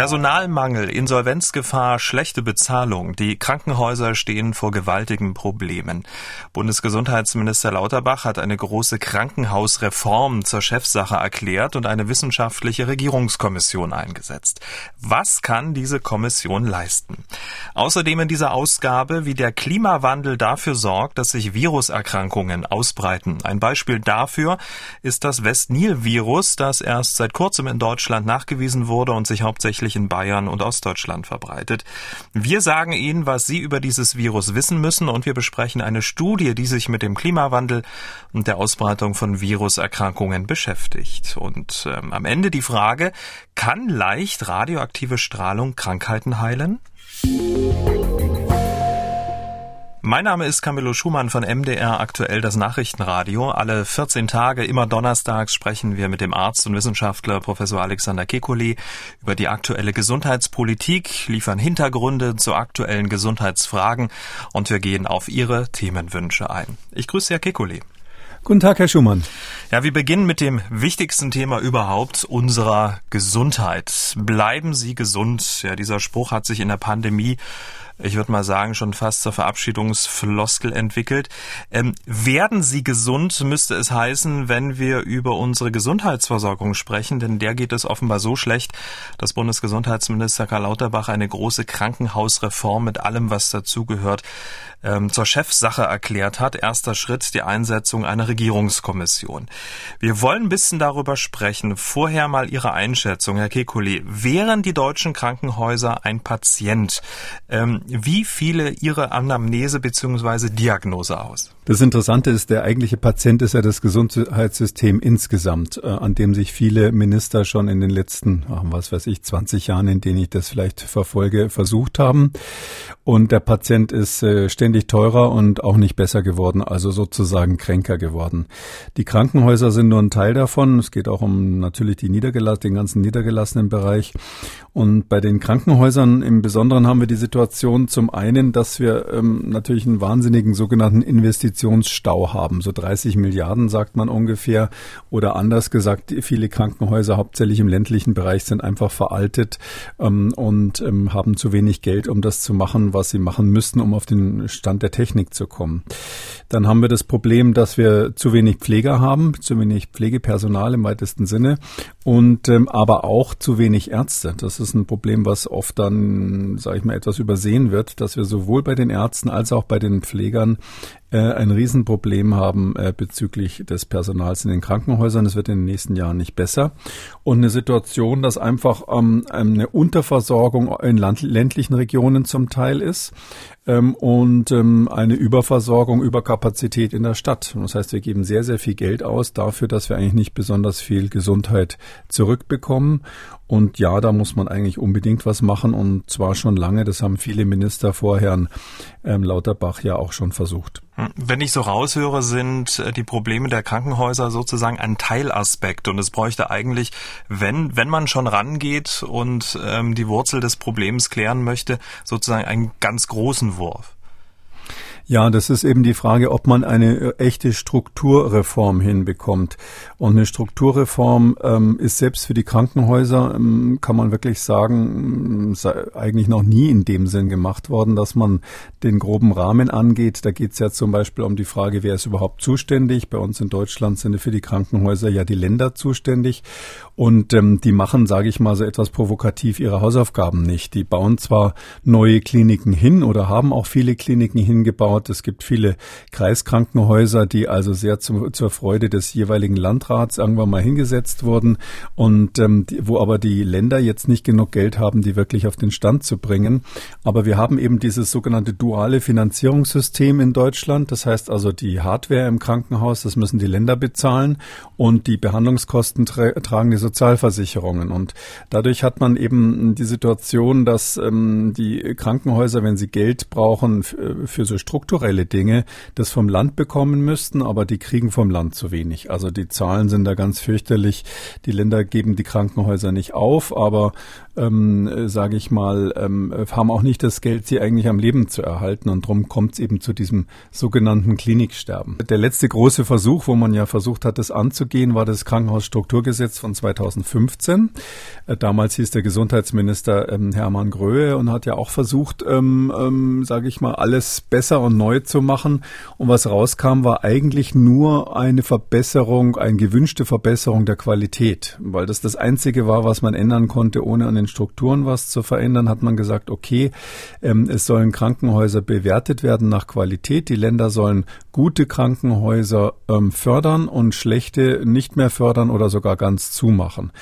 Personalmangel, Insolvenzgefahr, schlechte Bezahlung. Die Krankenhäuser stehen vor gewaltigen Problemen. Bundesgesundheitsminister Lauterbach hat eine große Krankenhausreform zur Chefsache erklärt und eine wissenschaftliche Regierungskommission eingesetzt. Was kann diese Kommission leisten? Außerdem in dieser Ausgabe, wie der Klimawandel dafür sorgt, dass sich Viruserkrankungen ausbreiten. Ein Beispiel dafür ist das West-Nil-Virus, das erst seit kurzem in Deutschland nachgewiesen wurde und sich hauptsächlich in Bayern und Ostdeutschland verbreitet. Wir sagen Ihnen, was Sie über dieses Virus wissen müssen und wir besprechen eine Studie, die sich mit dem Klimawandel und der Ausbreitung von Viruserkrankungen beschäftigt. Und ähm, am Ende die Frage, kann leicht radioaktive Strahlung Krankheiten heilen? Mein Name ist Camillo Schumann von MDR aktuell das Nachrichtenradio. Alle 14 Tage, immer donnerstags, sprechen wir mit dem Arzt und Wissenschaftler Professor Alexander Kekulé über die aktuelle Gesundheitspolitik, liefern Hintergründe zu aktuellen Gesundheitsfragen und wir gehen auf Ihre Themenwünsche ein. Ich grüße Herr Kekulé. Guten Tag, Herr Schumann. Ja, wir beginnen mit dem wichtigsten Thema überhaupt, unserer Gesundheit. Bleiben Sie gesund. Ja, dieser Spruch hat sich in der Pandemie ich würde mal sagen, schon fast zur Verabschiedungsfloskel entwickelt. Ähm, werden Sie gesund, müsste es heißen, wenn wir über unsere Gesundheitsversorgung sprechen, denn der geht es offenbar so schlecht, dass Bundesgesundheitsminister Karl Lauterbach eine große Krankenhausreform mit allem, was dazugehört, ähm, zur Chefsache erklärt hat. Erster Schritt die Einsetzung einer Regierungskommission. Wir wollen ein bisschen darüber sprechen. Vorher mal Ihre Einschätzung, Herr Kekulé. Wären die deutschen Krankenhäuser ein Patient? Ähm, wie viele Ihre Anamnese bzw. Diagnose aus? Das Interessante ist, der eigentliche Patient ist ja das Gesundheitssystem insgesamt, äh, an dem sich viele Minister schon in den letzten, was weiß ich, 20 Jahren, in denen ich das vielleicht verfolge, versucht haben. Und der Patient ist äh, ständig teurer und auch nicht besser geworden, also sozusagen kränker geworden. Die Krankenhäuser sind nur ein Teil davon. Es geht auch um natürlich die Niedergelass den ganzen niedergelassenen Bereich. Und bei den Krankenhäusern im Besonderen haben wir die Situation zum einen, dass wir ähm, natürlich einen wahnsinnigen sogenannten Investitionsstau haben. So 30 Milliarden sagt man ungefähr. Oder anders gesagt, viele Krankenhäuser, hauptsächlich im ländlichen Bereich, sind einfach veraltet ähm, und ähm, haben zu wenig Geld, um das zu machen, was sie machen müssten, um auf den Stand der Technik zu kommen. Dann haben wir das Problem, dass wir zu wenig Pfleger haben, zu wenig Pflegepersonal im weitesten Sinne und ähm, aber auch zu wenig Ärzte. Das ist ein Problem, was oft dann, sage ich mal, etwas übersehen wird, dass wir sowohl bei den Ärzten als auch bei den Pflegern äh, ein Riesenproblem haben äh, bezüglich des Personals in den Krankenhäusern. Es wird in den nächsten Jahren nicht besser. Und eine Situation, dass einfach ähm, eine Unterversorgung in ländlichen Regionen zum Teil ist ähm, und ähm, eine Überversorgung, Überkapazität in der Stadt. Das heißt, wir geben sehr, sehr viel Geld aus dafür, dass wir eigentlich nicht besonders viel Gesundheit zurückbekommen. Und ja, da muss man eigentlich unbedingt was machen und zwar schon lange. Das haben viele Minister vor Herrn ähm, Lauterbach ja auch schon versucht. Wenn ich so raushöre, sind äh, die Probleme der Krankenhäuser sozusagen ein Teilaspekt und es bräuchte eigentlich, wenn, wenn man schon rangeht und ähm, die Wurzel des Problems klären möchte, sozusagen einen ganz großen Wurf. Ja, das ist eben die Frage, ob man eine äh, echte Strukturreform hinbekommt. Und eine Strukturreform ähm, ist selbst für die Krankenhäuser, ähm, kann man wirklich sagen, sei eigentlich noch nie in dem Sinn gemacht worden, dass man den groben Rahmen angeht. Da geht es ja zum Beispiel um die Frage, wer ist überhaupt zuständig. Bei uns in Deutschland sind für die Krankenhäuser ja die Länder zuständig. Und ähm, die machen, sage ich mal, so etwas provokativ ihre Hausaufgaben nicht. Die bauen zwar neue Kliniken hin oder haben auch viele Kliniken hingebaut. Es gibt viele Kreiskrankenhäuser, die also sehr zu, zur Freude des jeweiligen Landrats irgendwann mal hingesetzt wurden und ähm, die, wo aber die Länder jetzt nicht genug Geld haben, die wirklich auf den Stand zu bringen. Aber wir haben eben dieses sogenannte duale Finanzierungssystem in Deutschland. Das heißt also die Hardware im Krankenhaus, das müssen die Länder bezahlen und die Behandlungskosten tra tragen die Sozialversicherungen. Und dadurch hat man eben die Situation, dass ähm, die Krankenhäuser, wenn sie Geld brauchen für so Struktur strukturelle Dinge das vom Land bekommen müssten, aber die kriegen vom Land zu wenig. Also die Zahlen sind da ganz fürchterlich. Die Länder geben die Krankenhäuser nicht auf, aber ähm, sage ich mal, ähm, haben auch nicht das Geld, sie eigentlich am Leben zu erhalten. Und darum kommt es eben zu diesem sogenannten Kliniksterben. Der letzte große Versuch, wo man ja versucht hat, das anzugehen, war das Krankenhausstrukturgesetz von 2015. Äh, damals hieß der Gesundheitsminister ähm, Hermann Gröhe und hat ja auch versucht, ähm, ähm, sage ich mal, alles besser und neu zu machen. Und was rauskam, war eigentlich nur eine Verbesserung, eine gewünschte Verbesserung der Qualität, weil das das Einzige war, was man ändern konnte, ohne an den Strukturen was zu verändern, hat man gesagt, okay, ähm, es sollen Krankenhäuser bewertet werden nach Qualität. Die Länder sollen gute Krankenhäuser ähm, fördern und schlechte nicht mehr fördern oder sogar ganz zumachen.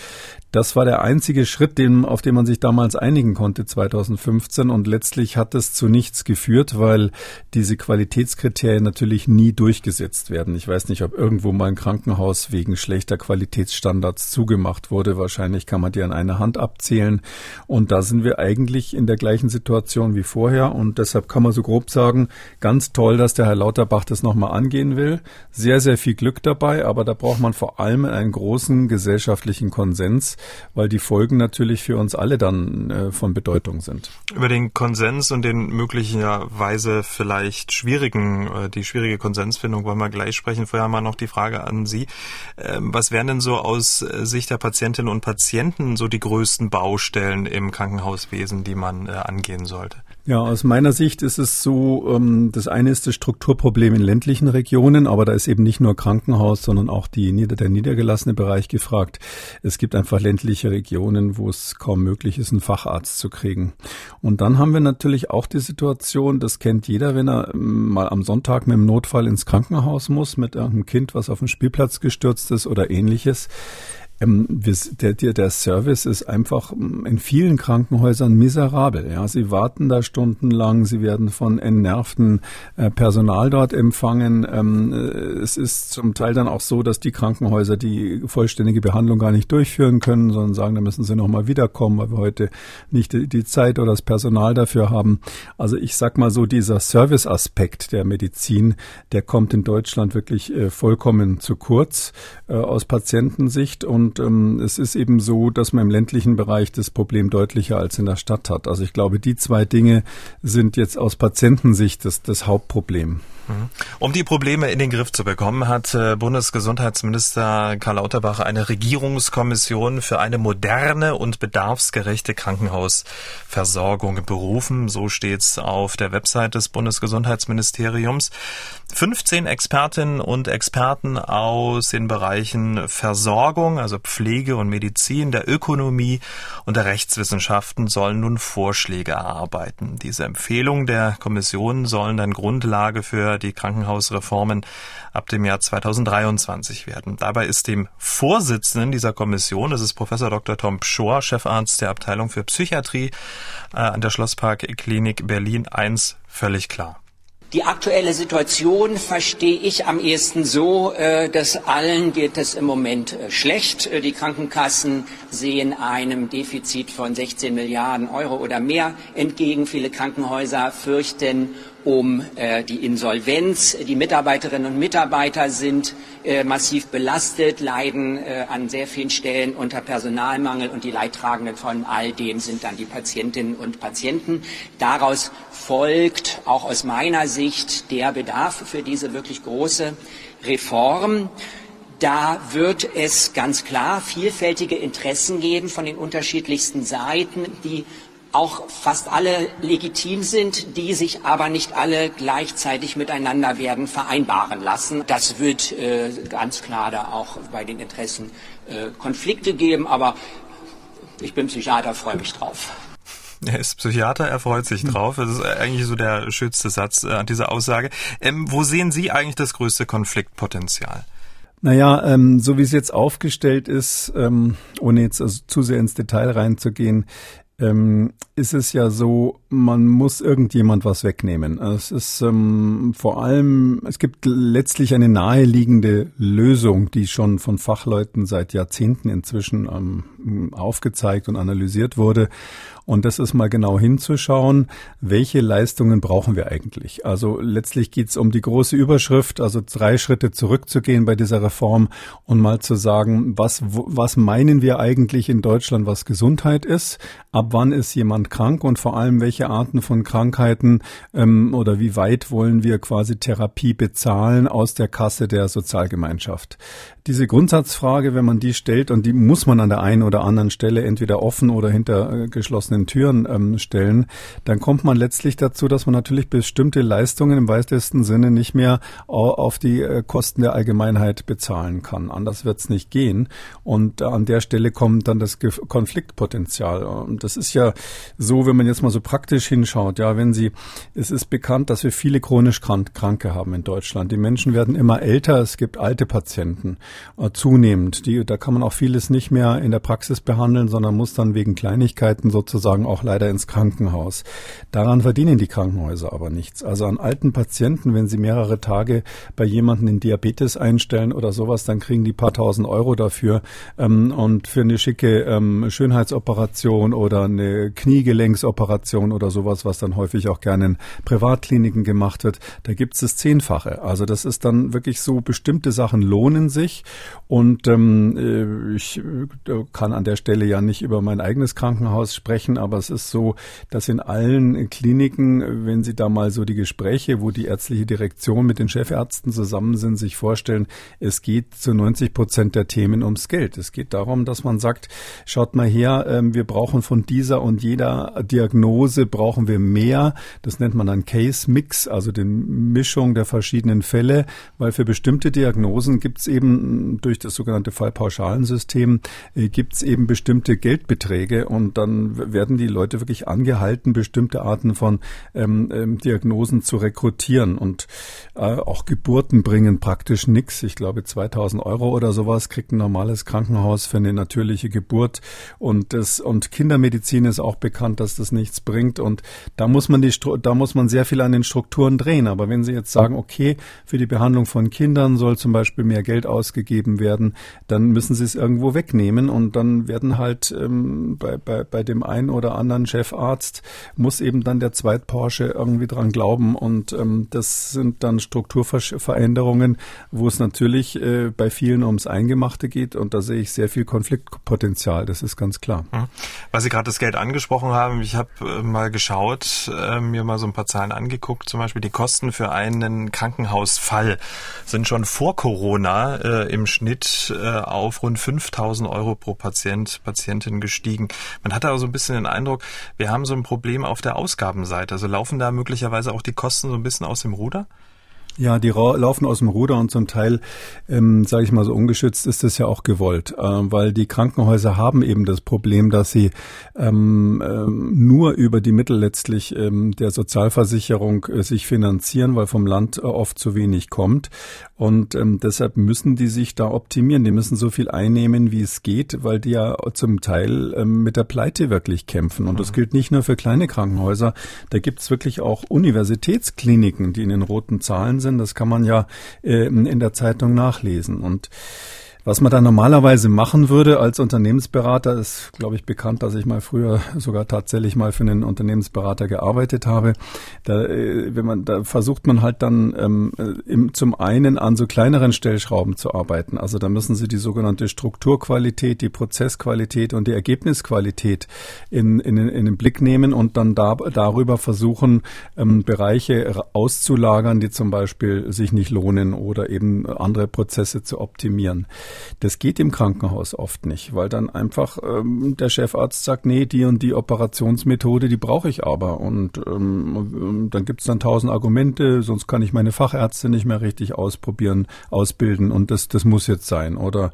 Das war der einzige Schritt, den, auf den man sich damals einigen konnte, 2015. Und letztlich hat es zu nichts geführt, weil diese Qualitätskriterien natürlich nie durchgesetzt werden. Ich weiß nicht, ob irgendwo mal ein Krankenhaus wegen schlechter Qualitätsstandards zugemacht wurde. Wahrscheinlich kann man die an einer Hand abzählen. Und da sind wir eigentlich in der gleichen Situation wie vorher. Und deshalb kann man so grob sagen, ganz toll, dass der Herr Lauterbach das nochmal angehen will. Sehr, sehr viel Glück dabei. Aber da braucht man vor allem einen großen gesellschaftlichen Konsens weil die Folgen natürlich für uns alle dann äh, von Bedeutung sind. Über den Konsens und den möglicherweise vielleicht schwierigen, äh, die schwierige Konsensfindung wollen wir gleich sprechen. Vorher mal noch die Frage an Sie. Ähm, was wären denn so aus äh, Sicht der Patientinnen und Patienten so die größten Baustellen im Krankenhauswesen, die man äh, angehen sollte? Ja, aus meiner Sicht ist es so, ähm, das eine ist das Strukturproblem in ländlichen Regionen, aber da ist eben nicht nur Krankenhaus, sondern auch die, der niedergelassene Bereich gefragt. Es gibt einfach ländliche Regionen, wo es kaum möglich ist, einen Facharzt zu kriegen. Und dann haben wir natürlich auch die Situation, das kennt jeder, wenn er ähm, mal am Sonntag mit dem Notfall ins Krankenhaus muss, mit einem Kind, was auf den Spielplatz gestürzt ist oder ähnliches ähm, der, Service ist einfach ähm, in vielen Krankenhäusern miserabel. Ja, sie warten da stundenlang, sie werden von entnervten äh, Personal dort empfangen. Ähm, äh, es ist zum Teil dann auch so, dass die Krankenhäuser die vollständige Behandlung gar nicht durchführen können, sondern sagen, da müssen sie nochmal wiederkommen, weil wir heute nicht die, Zeit oder das Personal dafür haben. Also ich sag mal so, dieser Serviceaspekt der Medizin, der kommt in Deutschland wirklich äh, vollkommen zu kurz aus Patientensicht und und ähm, es ist eben so, dass man im ländlichen Bereich das Problem deutlicher als in der Stadt hat. Also ich glaube, die zwei Dinge sind jetzt aus Patientensicht das, das Hauptproblem. Mhm. Um die Probleme in den Griff zu bekommen, hat äh, Bundesgesundheitsminister Karl Lauterbach eine Regierungskommission für eine moderne und bedarfsgerechte Krankenhausversorgung berufen. So steht's auf der Website des Bundesgesundheitsministeriums. 15 Expertinnen und Experten aus den Bereichen Versorgung, also Pflege und Medizin, der Ökonomie und der Rechtswissenschaften sollen nun Vorschläge erarbeiten. Diese Empfehlungen der Kommission sollen dann Grundlage für die Krankenhausreformen ab dem Jahr 2023 werden. Dabei ist dem Vorsitzenden dieser Kommission, das ist Professor Dr. Tom Pschor, Chefarzt der Abteilung für Psychiatrie äh, an der Schlosspark Klinik Berlin 1, völlig klar. Die aktuelle Situation verstehe ich am ehesten so, äh, dass allen geht es im Moment äh, schlecht. Die Krankenkassen sehen einem Defizit von 16 Milliarden Euro oder mehr entgegen. Viele Krankenhäuser fürchten um die Insolvenz. Die Mitarbeiterinnen und Mitarbeiter sind massiv belastet, leiden an sehr vielen Stellen unter Personalmangel und die Leidtragenden von all dem sind dann die Patientinnen und Patienten. Daraus folgt auch aus meiner Sicht der Bedarf für diese wirklich große Reform. Da wird es ganz klar vielfältige Interessen geben von den unterschiedlichsten Seiten, die auch fast alle legitim sind, die sich aber nicht alle gleichzeitig miteinander werden vereinbaren lassen. Das wird äh, ganz klar da auch bei den Interessen äh, Konflikte geben, aber ich bin Psychiater, freue mich drauf. Er ist Psychiater, er freut sich hm. drauf. Das ist eigentlich so der schönste Satz äh, an dieser Aussage. Ähm, wo sehen Sie eigentlich das größte Konfliktpotenzial? Naja, ähm, so wie es jetzt aufgestellt ist, ähm, ohne jetzt also zu sehr ins Detail reinzugehen, ähm, ist es ja so, man muss irgendjemand was wegnehmen. Es ist ähm, vor allem, es gibt letztlich eine naheliegende Lösung, die schon von Fachleuten seit Jahrzehnten inzwischen ähm, aufgezeigt und analysiert wurde. Und das ist mal genau hinzuschauen, welche Leistungen brauchen wir eigentlich. Also letztlich geht es um die große Überschrift, also drei Schritte zurückzugehen bei dieser Reform und mal zu sagen, was, was meinen wir eigentlich in Deutschland, was Gesundheit ist, ab wann ist jemand krank und vor allem welche Arten von Krankheiten ähm, oder wie weit wollen wir quasi Therapie bezahlen aus der Kasse der Sozialgemeinschaft. Diese Grundsatzfrage, wenn man die stellt, und die muss man an der einen oder anderen Stelle entweder offen oder hinter äh, geschlossenen Türen ähm, stellen, dann kommt man letztlich dazu, dass man natürlich bestimmte Leistungen im weitesten Sinne nicht mehr auf die äh, Kosten der Allgemeinheit bezahlen kann. Anders wird es nicht gehen. Und äh, an der Stelle kommt dann das Konfliktpotenzial. Und das ist ja so, wenn man jetzt mal so praktisch hinschaut, ja, wenn Sie, es ist bekannt, dass wir viele chronisch Kranke haben in Deutschland. Die Menschen werden immer älter, es gibt alte Patienten äh, zunehmend. Die, da kann man auch vieles nicht mehr in der Praxis behandeln, sondern muss dann wegen Kleinigkeiten sozusagen auch leider ins Krankenhaus. Daran verdienen die Krankenhäuser aber nichts. Also an alten Patienten, wenn sie mehrere Tage bei jemanden in Diabetes einstellen oder sowas, dann kriegen die paar tausend Euro dafür. Ähm, und für eine schicke ähm, Schönheitsoperation oder eine Kniegelenksoperation oder sowas, was dann häufig auch gerne in Privatkliniken gemacht wird, da gibt es das Zehnfache. Also das ist dann wirklich so, bestimmte Sachen lohnen sich und ähm, äh, ich äh, kann an der Stelle ja nicht über mein eigenes Krankenhaus sprechen, aber es ist so, dass in allen Kliniken, wenn Sie da mal so die Gespräche, wo die ärztliche Direktion mit den Chefärzten zusammen sind, sich vorstellen, es geht zu 90 Prozent der Themen ums Geld. Es geht darum, dass man sagt, schaut mal her, ähm, wir brauchen von dieser und jeder Diagnose brauchen wir mehr. Das nennt man dann Case Mix, also die Mischung der verschiedenen Fälle, weil für bestimmte Diagnosen gibt es eben durch das sogenannte Fallpauschalensystem äh, gibt es eben bestimmte Geldbeträge und dann werden die Leute wirklich angehalten, bestimmte Arten von ähm, ähm, Diagnosen zu rekrutieren und äh, auch Geburten bringen praktisch nichts. Ich glaube 2000 Euro oder sowas kriegt ein normales Krankenhaus für eine natürliche Geburt und das und Kindermedizin ist auch bekannt, dass das nichts bringt und da muss man die da muss man sehr viel an den Strukturen drehen. Aber wenn Sie jetzt sagen, okay, für die Behandlung von Kindern soll zum Beispiel mehr Geld ausgegeben ausgegeben werden, dann müssen sie es irgendwo wegnehmen und dann werden halt ähm, bei, bei, bei dem einen oder anderen Chefarzt muss eben dann der Zweit-Porsche irgendwie dran glauben und ähm, das sind dann Strukturveränderungen, wo es natürlich äh, bei vielen ums Eingemachte geht und da sehe ich sehr viel Konfliktpotenzial, das ist ganz klar. Mhm. Weil Sie gerade das Geld angesprochen haben, ich habe äh, mal geschaut, äh, mir mal so ein paar Zahlen angeguckt, zum Beispiel die Kosten für einen Krankenhausfall sind schon vor Corona äh, im Schnitt äh, auf rund 5000 Euro pro Patient, Patientin gestiegen. Man hat aber so ein bisschen den Eindruck, wir haben so ein Problem auf der Ausgabenseite. Also laufen da möglicherweise auch die Kosten so ein bisschen aus dem Ruder? Ja, die laufen aus dem Ruder und zum Teil, ähm, sage ich mal so ungeschützt, ist das ja auch gewollt, äh, weil die Krankenhäuser haben eben das Problem, dass sie ähm, ähm, nur über die Mittel letztlich ähm, der Sozialversicherung äh, sich finanzieren, weil vom Land äh, oft zu wenig kommt. Und ähm, deshalb müssen die sich da optimieren. Die müssen so viel einnehmen, wie es geht, weil die ja zum Teil ähm, mit der Pleite wirklich kämpfen. Und das mhm. gilt nicht nur für kleine Krankenhäuser. Da gibt's wirklich auch Universitätskliniken, die in den roten Zahlen sind. Das kann man ja äh, in der Zeitung nachlesen. Und was man da normalerweise machen würde als Unternehmensberater, ist, glaube ich, bekannt, dass ich mal früher sogar tatsächlich mal für einen Unternehmensberater gearbeitet habe. Da, äh, wenn man, da versucht man halt dann ähm, im, zum einen an so kleineren Stellschrauben zu arbeiten. Also da müssen Sie die sogenannte Strukturqualität, die Prozessqualität und die Ergebnisqualität in, in, in den Blick nehmen und dann da, darüber versuchen, ähm, Bereiche auszulagern, die zum Beispiel sich nicht lohnen oder eben andere Prozesse zu optimieren. Das geht im Krankenhaus oft nicht, weil dann einfach ähm, der Chefarzt sagt, nee, die und die Operationsmethode, die brauche ich aber. Und ähm, dann gibt es dann tausend Argumente, sonst kann ich meine Fachärzte nicht mehr richtig ausprobieren, ausbilden und das, das muss jetzt sein. Oder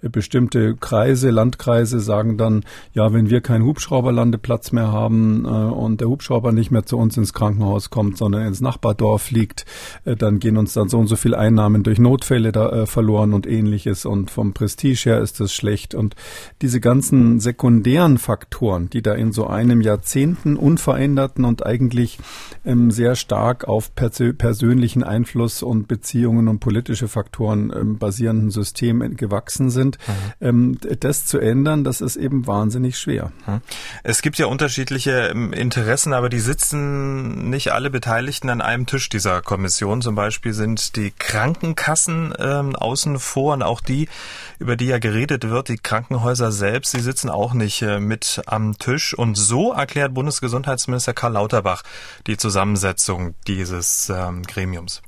bestimmte Kreise, Landkreise sagen dann, ja, wenn wir keinen Hubschrauberlandeplatz mehr haben äh, und der Hubschrauber nicht mehr zu uns ins Krankenhaus kommt, sondern ins Nachbardorf fliegt, äh, dann gehen uns dann so und so viele Einnahmen durch Notfälle da äh, verloren und ähnliches. Und und vom Prestige her ist es schlecht und diese ganzen sekundären Faktoren, die da in so einem Jahrzehnten unveränderten und eigentlich ähm, sehr stark auf persö persönlichen Einfluss und Beziehungen und politische Faktoren ähm, basierenden System gewachsen sind, mhm. ähm, das zu ändern, das ist eben wahnsinnig schwer. Mhm. Es gibt ja unterschiedliche ähm, Interessen, aber die sitzen nicht alle Beteiligten an einem Tisch dieser Kommission. Zum Beispiel sind die Krankenkassen ähm, außen vor und auch die, über die ja geredet wird, die Krankenhäuser selbst, die sitzen auch nicht äh, mit am Tisch. Und so erklärt Bundesgesundheitsminister Karl Lauterbach die Zusammensetzung dieses ähm, Gremiums.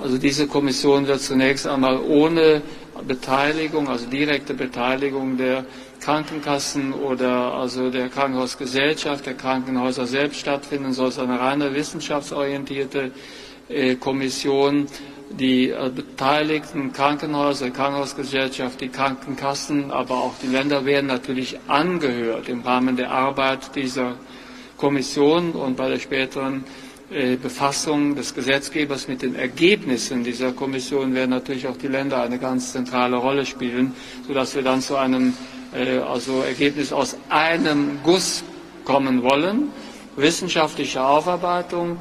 Also diese Kommission wird zunächst einmal ohne Beteiligung, also direkte Beteiligung der Krankenkassen oder also der Krankenhausgesellschaft, der Krankenhäuser selbst stattfinden, soll es eine reine wissenschaftsorientierte äh, Kommission. Die äh, beteiligten Krankenhäuser, Krankenhausgesellschaft, die Krankenkassen, aber auch die Länder werden natürlich angehört im Rahmen der Arbeit dieser Kommission und bei der späteren äh, Befassung des Gesetzgebers mit den Ergebnissen dieser Kommission werden natürlich auch die Länder eine ganz zentrale Rolle spielen, sodass wir dann zu einem äh, also Ergebnis aus einem Guss kommen wollen. Wissenschaftliche Aufarbeitung,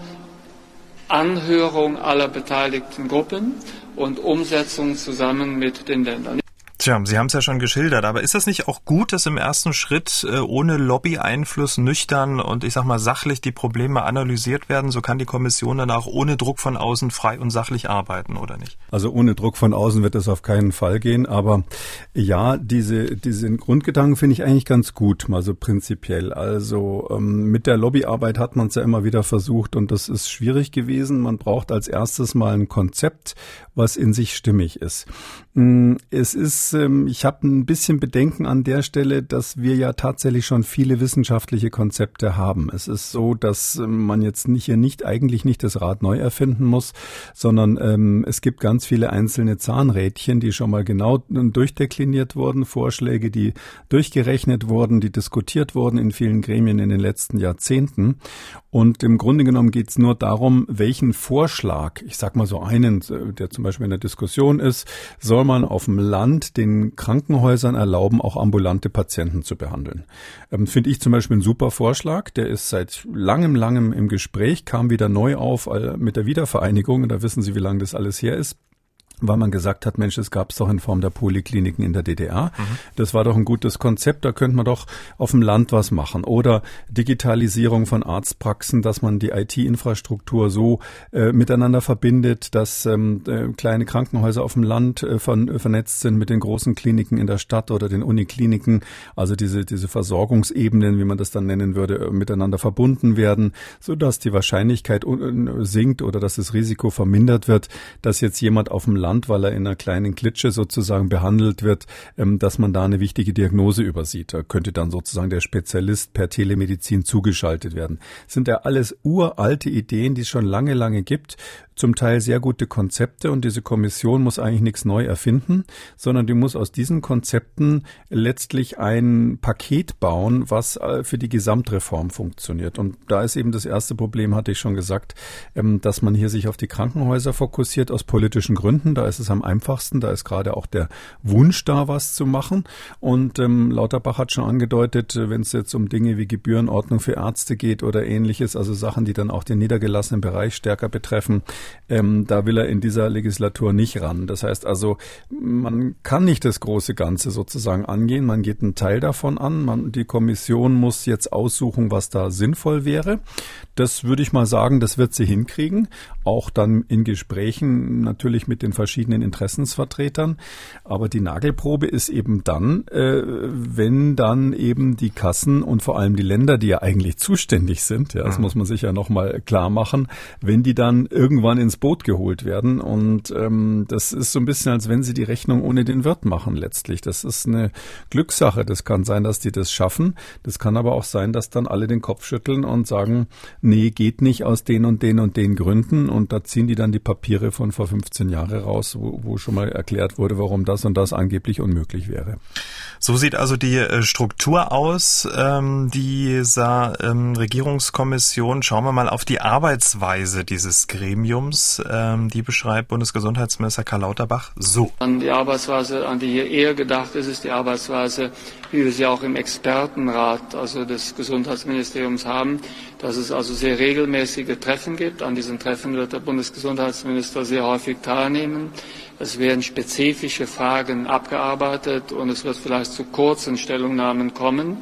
Anhörung aller beteiligten Gruppen und Umsetzung zusammen mit den Ländern. Tja, Sie haben es ja schon geschildert, aber ist das nicht auch gut, dass im ersten Schritt äh, ohne Lobby-Einfluss nüchtern und ich sag mal sachlich die Probleme analysiert werden? So kann die Kommission dann auch ohne Druck von außen frei und sachlich arbeiten, oder nicht? Also ohne Druck von außen wird das auf keinen Fall gehen, aber ja, diese, diesen Grundgedanken finde ich eigentlich ganz gut, mal so prinzipiell. Also ähm, mit der Lobbyarbeit hat man es ja immer wieder versucht und das ist schwierig gewesen. Man braucht als erstes mal ein Konzept, was in sich stimmig ist. Mm, es ist, ähm, ich habe ein bisschen Bedenken an der Stelle, dass wir ja tatsächlich schon viele wissenschaftliche Konzepte haben. Es ist so, dass ähm, man jetzt nicht hier nicht eigentlich nicht das Rad neu erfinden muss, sondern ähm, es gibt ganz viele einzelne Zahnrädchen, die schon mal genau durchdekliniert wurden, Vorschläge, die durchgerechnet wurden, die diskutiert wurden in vielen Gremien in den letzten Jahrzehnten. Und im Grunde genommen geht es nur darum, welchen Vorschlag, ich sag mal so einen, der zum Beispiel in der Diskussion ist, soll man auf dem Land den Krankenhäusern erlauben, auch ambulante Patienten zu behandeln. Ähm, Finde ich zum Beispiel ein super Vorschlag. Der ist seit langem, langem im Gespräch, kam wieder neu auf äh, mit der Wiedervereinigung. Da wissen Sie, wie lange das alles her ist weil man gesagt hat, Mensch, es gab es doch in Form der Polikliniken in der DDR. Mhm. Das war doch ein gutes Konzept, da könnte man doch auf dem Land was machen. Oder Digitalisierung von Arztpraxen, dass man die IT-Infrastruktur so äh, miteinander verbindet, dass ähm, äh, kleine Krankenhäuser auf dem Land äh, von, vernetzt sind mit den großen Kliniken in der Stadt oder den Unikliniken. Also diese, diese Versorgungsebenen, wie man das dann nennen würde, äh, miteinander verbunden werden, so dass die Wahrscheinlichkeit äh, sinkt oder dass das Risiko vermindert wird, dass jetzt jemand auf dem Land Land, weil er in einer kleinen Klitsche sozusagen behandelt wird, ähm, dass man da eine wichtige Diagnose übersieht. Da könnte dann sozusagen der Spezialist per Telemedizin zugeschaltet werden. Das sind ja alles uralte Ideen, die es schon lange, lange gibt zum Teil sehr gute Konzepte und diese Kommission muss eigentlich nichts neu erfinden, sondern die muss aus diesen Konzepten letztlich ein Paket bauen, was äh, für die Gesamtreform funktioniert. Und da ist eben das erste Problem, hatte ich schon gesagt, ähm, dass man hier sich auf die Krankenhäuser fokussiert aus politischen Gründen. Da ist es am einfachsten, da ist gerade auch der Wunsch da, was zu machen. Und ähm, Lauterbach hat schon angedeutet, äh, wenn es jetzt um Dinge wie Gebührenordnung für Ärzte geht oder ähnliches, also Sachen, die dann auch den niedergelassenen Bereich stärker betreffen, ähm, da will er in dieser Legislatur nicht ran. Das heißt also, man kann nicht das große Ganze sozusagen angehen. Man geht einen Teil davon an. Man, die Kommission muss jetzt aussuchen, was da sinnvoll wäre. Das würde ich mal sagen, das wird sie hinkriegen. Auch dann in Gesprächen natürlich mit den verschiedenen Interessensvertretern. Aber die Nagelprobe ist eben dann, äh, wenn dann eben die Kassen und vor allem die Länder, die ja eigentlich zuständig sind, ja, das mhm. muss man sich ja nochmal klar machen, wenn die dann irgendwann ins Boot geholt werden. Und ähm, das ist so ein bisschen, als wenn sie die Rechnung ohne den Wirt machen letztlich. Das ist eine Glückssache. Das kann sein, dass die das schaffen. Das kann aber auch sein, dass dann alle den Kopf schütteln und sagen, nee, geht nicht aus den und den und den Gründen. Und da ziehen die dann die Papiere von vor 15 Jahren raus, wo, wo schon mal erklärt wurde, warum das und das angeblich unmöglich wäre. So sieht also die äh, Struktur aus ähm, dieser ähm, Regierungskommission. Schauen wir mal auf die Arbeitsweise dieses Gremiums. Ähm, die beschreibt Bundesgesundheitsminister Karl Lauterbach so. An die Arbeitsweise, an die hier eher gedacht ist, ist die Arbeitsweise, wie wir sie auch im Expertenrat, also des Gesundheitsministeriums haben, dass es also sehr regelmäßige Treffen gibt. An diesen Treffen wird der Bundesgesundheitsminister sehr häufig teilnehmen. Es werden spezifische Fragen abgearbeitet und es wird vielleicht zu kurzen Stellungnahmen kommen,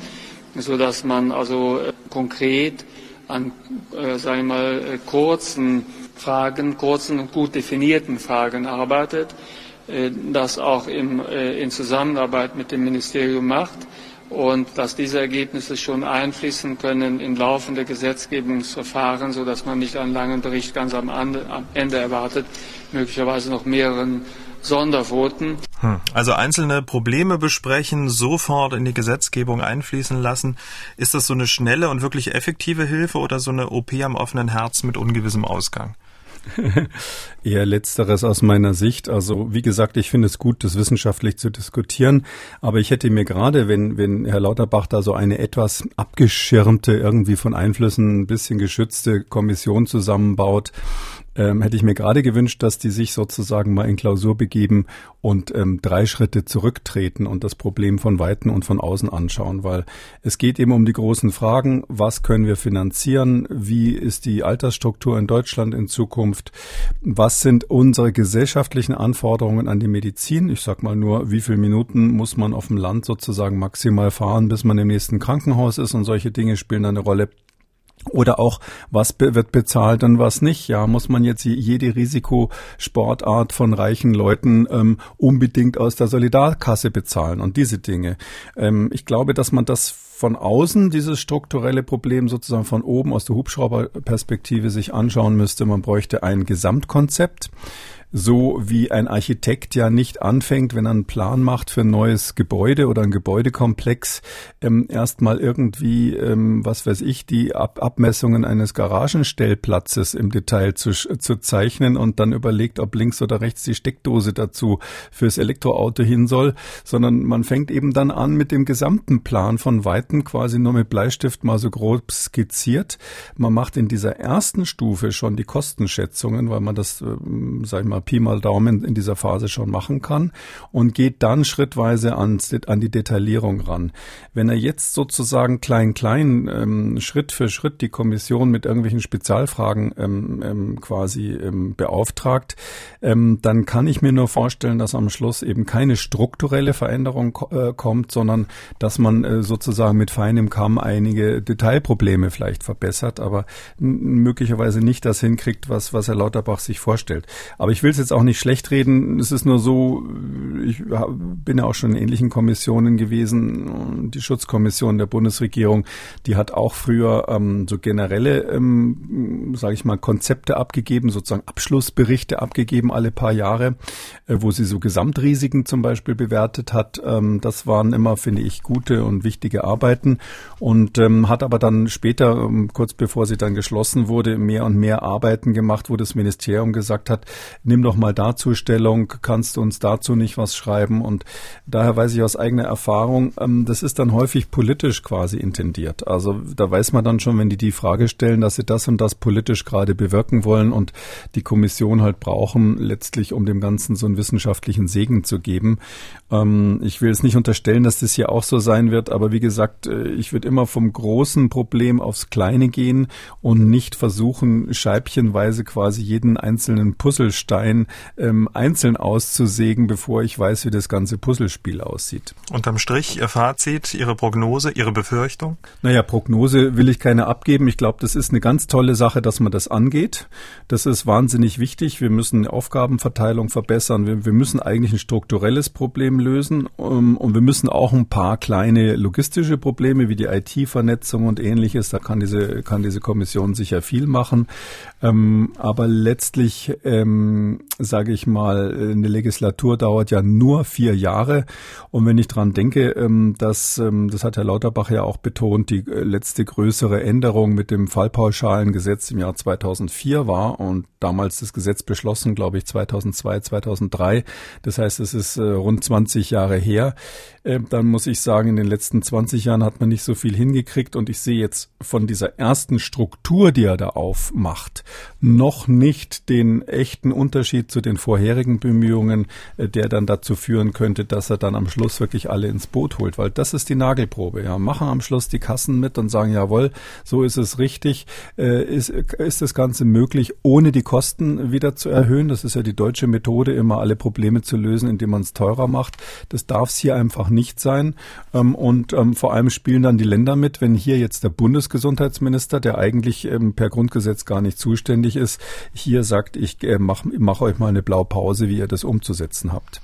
so dass man also äh, konkret an, äh, sagen wir mal, äh, kurzen Fragen, kurzen und gut definierten Fragen arbeitet, äh, das auch im, äh, in Zusammenarbeit mit dem Ministerium macht und dass diese Ergebnisse schon einfließen können in laufende Gesetzgebungsverfahren, sodass man nicht einen langen Bericht ganz am Ende erwartet, möglicherweise noch mehreren Sondervoten. Hm. Also einzelne Probleme besprechen, sofort in die Gesetzgebung einfließen lassen. Ist das so eine schnelle und wirklich effektive Hilfe oder so eine OP am offenen Herz mit ungewissem Ausgang? Eher letzteres aus meiner Sicht. Also wie gesagt, ich finde es gut, das wissenschaftlich zu diskutieren. Aber ich hätte mir gerade, wenn, wenn Herr Lauterbach da so eine etwas abgeschirmte, irgendwie von Einflüssen ein bisschen geschützte Kommission zusammenbaut, ähm, hätte ich mir gerade gewünscht, dass die sich sozusagen mal in Klausur begeben und ähm, drei Schritte zurücktreten und das Problem von Weitem und von außen anschauen, weil es geht eben um die großen Fragen, was können wir finanzieren, wie ist die Altersstruktur in Deutschland in Zukunft, was sind unsere gesellschaftlichen Anforderungen an die Medizin, ich sag mal nur, wie viele Minuten muss man auf dem Land sozusagen maximal fahren, bis man im nächsten Krankenhaus ist und solche Dinge spielen eine Rolle. Oder auch, was wird bezahlt und was nicht? Ja, muss man jetzt jede Risikosportart von reichen Leuten ähm, unbedingt aus der Solidarkasse bezahlen und diese Dinge. Ähm, ich glaube, dass man das von außen, dieses strukturelle Problem sozusagen von oben aus der Hubschrauberperspektive sich anschauen müsste. Man bräuchte ein Gesamtkonzept so wie ein Architekt ja nicht anfängt, wenn er einen Plan macht für ein neues Gebäude oder ein Gebäudekomplex, ähm, erstmal irgendwie, ähm, was weiß ich, die Ab Abmessungen eines Garagenstellplatzes im Detail zu, zu zeichnen und dann überlegt, ob links oder rechts die Steckdose dazu fürs Elektroauto hin soll, sondern man fängt eben dann an mit dem gesamten Plan von Weitem quasi nur mit Bleistift mal so grob skizziert. Man macht in dieser ersten Stufe schon die Kostenschätzungen, weil man das, ähm, sag ich mal, Pi mal Daumen in dieser Phase schon machen kann und geht dann schrittweise ans, an die Detaillierung ran. Wenn er jetzt sozusagen klein klein ähm, Schritt für Schritt die Kommission mit irgendwelchen Spezialfragen ähm, ähm, quasi ähm, beauftragt, ähm, dann kann ich mir nur vorstellen, dass am Schluss eben keine strukturelle Veränderung äh, kommt, sondern dass man äh, sozusagen mit feinem Kamm einige Detailprobleme vielleicht verbessert, aber möglicherweise nicht das hinkriegt, was, was Herr Lauterbach sich vorstellt. Aber ich will will es jetzt auch nicht schlecht reden. Es ist nur so, ich bin ja auch schon in ähnlichen Kommissionen gewesen. Die Schutzkommission der Bundesregierung, die hat auch früher ähm, so generelle, ähm, sage ich mal, Konzepte abgegeben, sozusagen Abschlussberichte abgegeben alle paar Jahre, äh, wo sie so Gesamtrisiken zum Beispiel bewertet hat. Ähm, das waren immer, finde ich, gute und wichtige Arbeiten und ähm, hat aber dann später, ähm, kurz bevor sie dann geschlossen wurde, mehr und mehr Arbeiten gemacht, wo das Ministerium gesagt hat, nimm doch mal dazu Stellung, kannst du uns dazu nicht was schreiben? Und daher weiß ich aus eigener Erfahrung, ähm, das ist dann häufig politisch quasi intendiert. Also da weiß man dann schon, wenn die die Frage stellen, dass sie das und das politisch gerade bewirken wollen und die Kommission halt brauchen, letztlich um dem Ganzen so einen wissenschaftlichen Segen zu geben. Ähm, ich will jetzt nicht unterstellen, dass das hier auch so sein wird, aber wie gesagt, äh, ich würde immer vom großen Problem aufs kleine gehen und nicht versuchen, scheibchenweise quasi jeden einzelnen Puzzlestein Stein ähm, einzeln auszusägen, bevor ich weiß, wie das ganze Puzzlespiel aussieht. Unterm Strich Ihr Fazit, Ihre Prognose, Ihre Befürchtung? Naja, Prognose will ich keine abgeben. Ich glaube, das ist eine ganz tolle Sache, dass man das angeht. Das ist wahnsinnig wichtig. Wir müssen Aufgabenverteilung verbessern. Wir, wir müssen eigentlich ein strukturelles Problem lösen um, ähm, und wir müssen auch ein paar kleine logistische Probleme wie die IT-Vernetzung und ähnliches. Da kann diese, kann diese Kommission sicher viel machen. Ähm, aber letztlich ähm, sage ich mal, eine Legislatur dauert ja nur vier Jahre. Und wenn ich dran denke, ähm, dass, ähm, das hat Herr Lauterbach ja auch betont, die äh, letzte größere Änderung mit dem Fallpauschalengesetz im Jahr 2004 war und damals das Gesetz beschlossen, glaube ich, 2002, 2003. Das heißt, es ist äh, rund 20 Jahre her. Dann muss ich sagen, in den letzten 20 Jahren hat man nicht so viel hingekriegt und ich sehe jetzt von dieser ersten Struktur, die er da aufmacht, noch nicht den echten Unterschied zu den vorherigen Bemühungen, äh, der dann dazu führen könnte, dass er dann am Schluss wirklich alle ins Boot holt, weil das ist die Nagelprobe. Ja, machen am Schluss die Kassen mit und sagen, jawohl, so ist es richtig, äh, ist, ist das Ganze möglich, ohne die Kosten wieder zu erhöhen. Das ist ja die deutsche Methode, immer alle Probleme zu lösen, indem man es teurer macht. Das darf es hier einfach nicht sein. Ähm, und ähm, vor allem spielen dann die Länder mit, wenn hier jetzt der Bundesgesundheitsminister, der eigentlich ähm, per Grundgesetz gar nicht zuständig ist, hier sagt, ich äh, mache mach euch mal eine Blaupause, wie ihr das umzusetzen habt.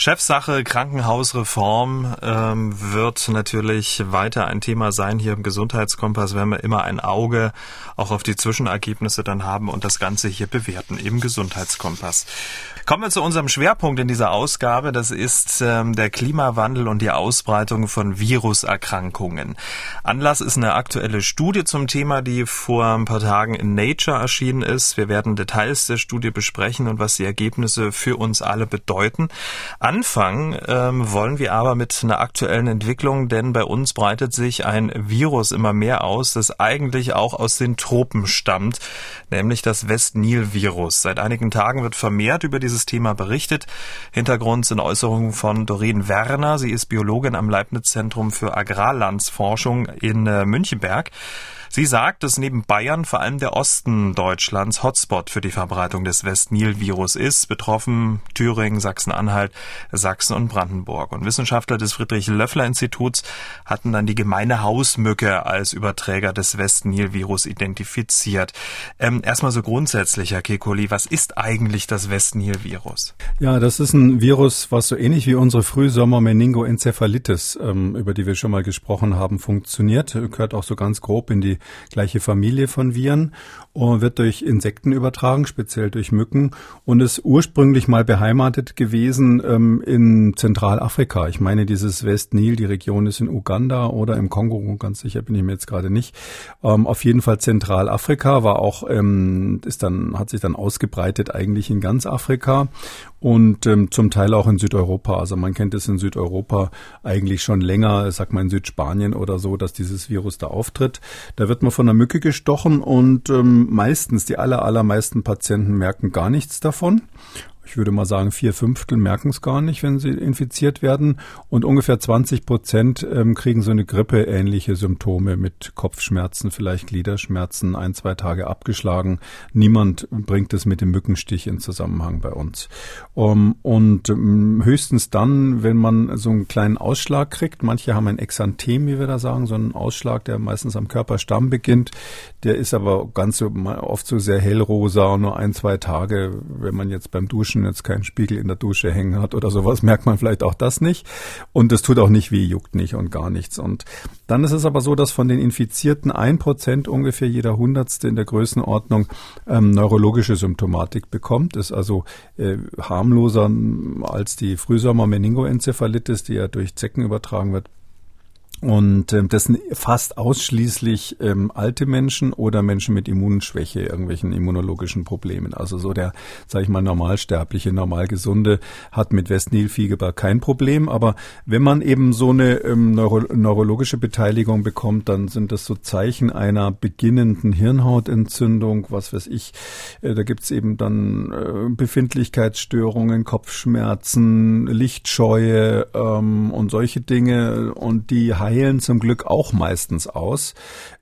Chefsache Krankenhausreform ähm, wird natürlich weiter ein Thema sein. Hier im Gesundheitskompass werden wir immer ein Auge auch auf die Zwischenergebnisse dann haben und das Ganze hier bewerten im Gesundheitskompass. Kommen wir zu unserem Schwerpunkt in dieser Ausgabe. Das ist ähm, der Klimawandel und die Ausbreitung von Viruserkrankungen. Anlass ist eine aktuelle Studie zum Thema, die vor ein paar Tagen in Nature erschienen ist. Wir werden Details der Studie besprechen und was die Ergebnisse für uns alle bedeuten. Anfangen ähm, wollen wir aber mit einer aktuellen Entwicklung, denn bei uns breitet sich ein Virus immer mehr aus, das eigentlich auch aus den Tropen stammt, nämlich das West-Nil-Virus. Seit einigen Tagen wird vermehrt über dieses dieses Thema berichtet. Hintergrund sind Äußerungen von Doreen Werner. Sie ist Biologin am Leibniz-Zentrum für Agrarlandsforschung in äh, Münchenberg. Sie sagt, dass neben Bayern vor allem der Osten Deutschlands Hotspot für die Verbreitung des West-Nil-Virus ist. Betroffen Thüringen, Sachsen-Anhalt, Sachsen und Brandenburg. Und Wissenschaftler des Friedrich-Löffler-Instituts hatten dann die gemeine Hausmücke als Überträger des West-Nil-Virus identifiziert. Ähm, erstmal so grundsätzlich, Herr Kekoli, was ist eigentlich das West-Nil-Virus? Ja, das ist ein Virus, was so ähnlich wie unsere Frühsommer-Meningoenzephalitis, ähm, über die wir schon mal gesprochen haben, funktioniert. Gehört auch so ganz grob in die gleiche Familie von Viren wird durch Insekten übertragen, speziell durch Mücken und ist ursprünglich mal beheimatet gewesen ähm, in Zentralafrika. Ich meine, dieses West-Nil, die Region ist in Uganda oder im Kongo, ganz sicher bin ich mir jetzt gerade nicht. Ähm, auf jeden Fall Zentralafrika war auch, ähm, ist dann, hat sich dann ausgebreitet eigentlich in ganz Afrika und ähm, zum Teil auch in Südeuropa. Also man kennt es in Südeuropa eigentlich schon länger, sag mal in Südspanien oder so, dass dieses Virus da auftritt. Da wird man von einer Mücke gestochen und ähm, meistens, die aller, allermeisten Patienten merken gar nichts davon ich würde mal sagen, vier Fünftel merken es gar nicht, wenn sie infiziert werden. Und ungefähr 20 Prozent ähm, kriegen so eine Grippe-ähnliche Symptome mit Kopfschmerzen, vielleicht Gliederschmerzen, ein, zwei Tage abgeschlagen. Niemand bringt es mit dem Mückenstich in Zusammenhang bei uns. Um, und um, höchstens dann, wenn man so einen kleinen Ausschlag kriegt. Manche haben ein Exanthem, wie wir da sagen, so einen Ausschlag, der meistens am Körperstamm beginnt. Der ist aber ganz oft so sehr hellrosa, nur ein, zwei Tage, wenn man jetzt beim Duschen Duschen jetzt keinen Spiegel in der Dusche hängen hat oder sowas, merkt man vielleicht auch das nicht. Und es tut auch nicht weh, juckt nicht und gar nichts. Und dann ist es aber so, dass von den Infizierten ein Prozent ungefähr jeder Hundertste in der Größenordnung ähm, neurologische Symptomatik bekommt. Ist also äh, harmloser als die Frühsommer-Meningoenzephalitis, die ja durch Zecken übertragen wird. Und ähm, das sind fast ausschließlich ähm, alte Menschen oder Menschen mit Immunschwäche, irgendwelchen immunologischen Problemen. Also so der, sage ich mal, normalsterbliche, normalgesunde hat mit Westnilfieber kein Problem. Aber wenn man eben so eine ähm, neuro neurologische Beteiligung bekommt, dann sind das so Zeichen einer beginnenden Hirnhautentzündung, was weiß ich. Äh, da gibt's eben dann äh, Befindlichkeitsstörungen, Kopfschmerzen, Lichtscheue ähm, und solche Dinge. Und die heilen zum Glück auch meistens aus.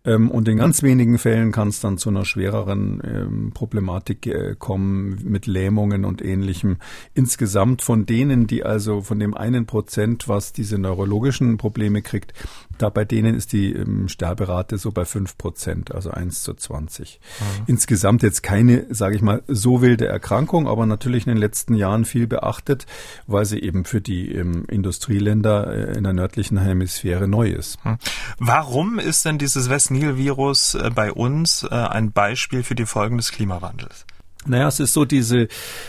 Ähm, und in ganz wenigen Fällen kann es dann zu einer schwereren ähm, Problematik äh, kommen mit Lähmungen und ähnlichem. Insgesamt von denen, die also von dem einen Prozent, was diese neurologischen Probleme kriegt, da bei denen ist die ähm, Sterberate so bei fünf Prozent, also eins zu zwanzig. Mhm. Insgesamt jetzt keine, sage ich mal, so wilde Erkrankung, aber natürlich in den letzten Jahren viel beachtet, weil sie eben für die ähm, Industrieländer äh, in der nördlichen Hemisphäre neu ist. Mhm. Warum ist denn dieses West-Nil-Virus äh, bei uns äh, ein Beispiel für die Folgen des Klimawandels? Naja, es ist so diese,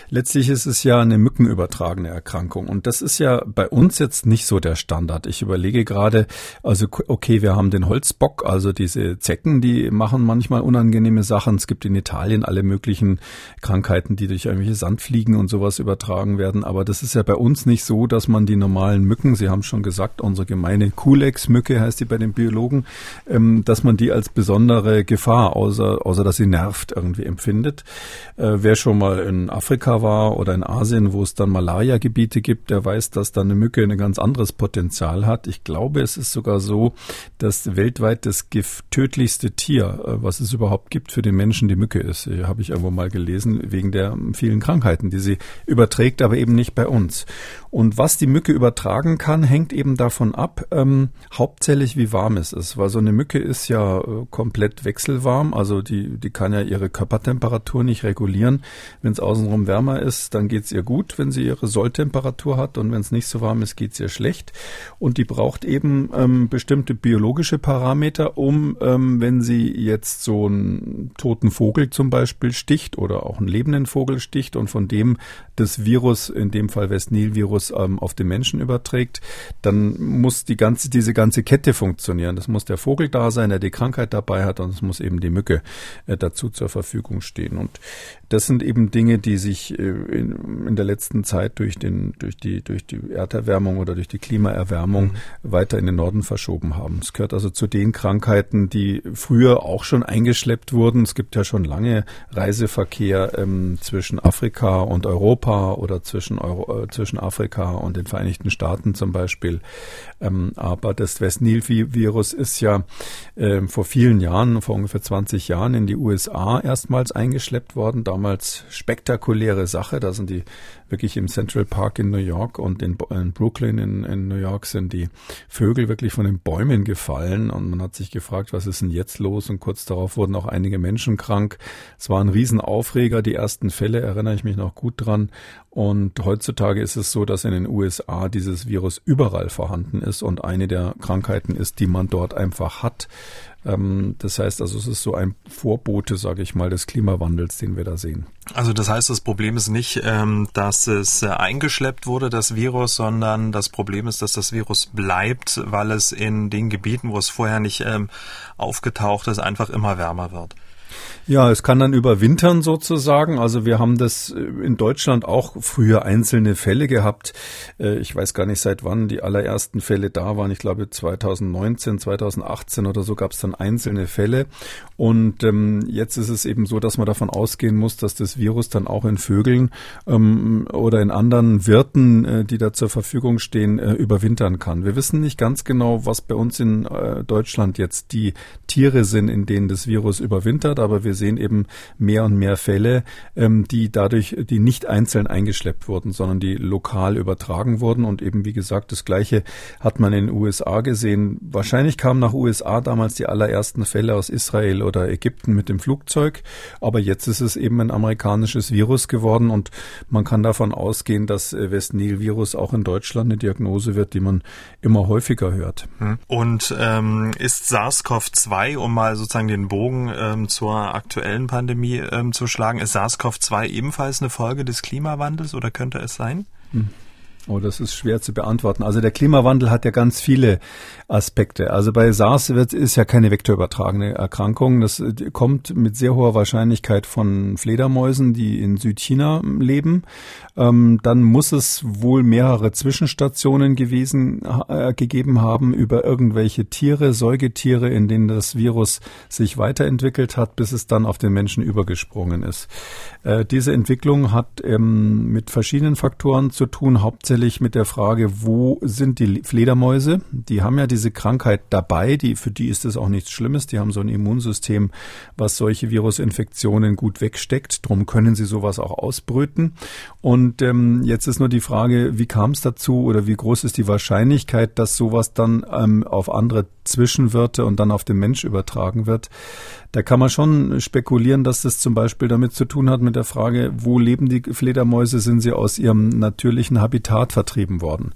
letztlich ist es ja eine mückenübertragene Erkrankung. Und das ist ja bei uns jetzt nicht so der Standard. Ich überlege gerade, also okay, wir haben den Holzbock, also diese Zecken, die machen manchmal unangenehme Sachen. Es gibt in Italien alle möglichen Krankheiten, die durch irgendwelche Sandfliegen und sowas übertragen werden. Aber das ist ja bei uns nicht so, dass man die normalen Mücken, Sie haben schon gesagt, unsere gemeine Kulex-Mücke heißt die bei den Biologen, ähm, dass man die als besondere Gefahr, außer, außer dass sie nervt, irgendwie empfindet. Äh, wer schon mal in Afrika war oder in Asien, wo es dann Malaria-Gebiete gibt, der weiß, dass da eine Mücke ein ganz anderes Potenzial hat. Ich glaube, es ist sogar so, dass weltweit das tödlichste Tier, äh, was es überhaupt gibt für den Menschen, die Mücke ist. Habe ich irgendwo mal gelesen, wegen der vielen Krankheiten, die sie überträgt, aber eben nicht bei uns. Und was die Mücke übertragen kann, hängt eben davon ab, ähm, hauptsächlich wie warm es ist. Weil so eine Mücke ist ja äh, komplett wechselwarm, also die, die kann ja ihre Körpertemperatur nicht regulieren. Wenn es außenrum wärmer ist, dann geht es ihr gut, wenn sie ihre Solltemperatur hat und wenn es nicht so warm ist, geht es ihr schlecht. Und die braucht eben ähm, bestimmte biologische Parameter, um, ähm, wenn sie jetzt so einen toten Vogel zum Beispiel sticht oder auch einen lebenden Vogel sticht und von dem das Virus, in dem Fall West-Nil-Virus, ähm, auf den Menschen überträgt, dann muss die ganze, diese ganze Kette funktionieren. Das muss der Vogel da sein, der die Krankheit dabei hat und es muss eben die Mücke äh, dazu zur Verfügung stehen. Und das sind eben Dinge, die sich äh, in, in, der letzten Zeit durch den, durch die, durch die Erderwärmung oder durch die Klimaerwärmung mhm. weiter in den Norden verschoben haben. Es gehört also zu den Krankheiten, die früher auch schon eingeschleppt wurden. Es gibt ja schon lange Reiseverkehr ähm, zwischen Afrika und Europa oder zwischen, Euro, äh, zwischen Afrika und den Vereinigten Staaten zum Beispiel. Ähm, aber das West-Nil-Virus ist ja äh, vor vielen Jahren, vor ungefähr 20 Jahren in die USA erstmals eingeschleppt worden. Damals spektakuläre Sache. Da sind die wirklich im Central Park in New York und in, in Brooklyn in, in, New York sind die Vögel wirklich von den Bäumen gefallen und man hat sich gefragt, was ist denn jetzt los? Und kurz darauf wurden auch einige Menschen krank. Es war ein Riesenaufreger. Die ersten Fälle erinnere ich mich noch gut dran. Und heutzutage ist es so, dass in den USA dieses Virus überall vorhanden ist und eine der Krankheiten ist, die man dort einfach hat. Ähm, das heißt also, es ist so ein Vorbote, sage ich mal, des Klimawandels, den wir da sehen. Also das heißt, das Problem ist nicht, ähm, dass es äh, eingeschleppt wurde, das Virus, sondern das Problem ist, dass das Virus bleibt, weil es in den Gebieten, wo es vorher nicht ähm, aufgetaucht ist, einfach immer wärmer wird. Ja, es kann dann überwintern sozusagen. Also wir haben das äh, in Deutschland auch früher einzelne Fälle gehabt. Äh, ich weiß gar nicht, seit wann die allerersten Fälle da waren. Ich glaube 2019, 2018 oder so gab es dann einzelne Fälle. Und ähm, jetzt ist es eben so, dass man davon ausgehen muss, dass das Virus dann auch in Vögeln ähm, oder in anderen Wirten, äh, die da zur Verfügung stehen, äh, überwintern kann. Wir wissen nicht ganz genau, was bei uns in äh, Deutschland jetzt die Tiere sind, in denen das Virus überwintert, aber wir sehen eben mehr und mehr Fälle, ähm, die dadurch, die nicht einzeln eingeschleppt wurden, sondern die lokal übertragen wurden. Und eben, wie gesagt, das Gleiche hat man in den USA gesehen. Wahrscheinlich kamen nach USA damals die allerersten Fälle aus Israel oder Ägypten mit dem Flugzeug. Aber jetzt ist es eben ein amerikanisches Virus geworden und man kann davon ausgehen, dass äh, West Nil-Virus auch in Deutschland eine Diagnose wird, die man immer häufiger hört. Hm. Und ähm, ist SARS-CoV-2, um mal sozusagen den Bogen ähm, zur aktuellen Pandemie ähm, zu schlagen. Ist SARS-CoV-2 ebenfalls eine Folge des Klimawandels oder könnte es sein? Oh, das ist schwer zu beantworten. Also der Klimawandel hat ja ganz viele Aspekte. Also bei SARS wird, ist ja keine vektorübertragene Erkrankung. Das kommt mit sehr hoher Wahrscheinlichkeit von Fledermäusen, die in Südchina leben. Ähm, dann muss es wohl mehrere Zwischenstationen gewesen, äh, gegeben haben über irgendwelche Tiere, Säugetiere, in denen das Virus sich weiterentwickelt hat, bis es dann auf den Menschen übergesprungen ist. Äh, diese Entwicklung hat ähm, mit verschiedenen Faktoren zu tun, hauptsächlich sicherlich mit der Frage, wo sind die Fledermäuse? Die haben ja diese Krankheit dabei, die, für die ist es auch nichts Schlimmes. Die haben so ein Immunsystem, was solche Virusinfektionen gut wegsteckt. Drum können sie sowas auch ausbrüten. Und ähm, jetzt ist nur die Frage, wie kam es dazu oder wie groß ist die Wahrscheinlichkeit, dass sowas dann ähm, auf andere Zwischenwirte und dann auf den Mensch übertragen wird. Da kann man schon spekulieren, dass das zum Beispiel damit zu tun hat mit der Frage, wo leben die Fledermäuse? Sind sie aus ihrem natürlichen Habitat vertrieben worden?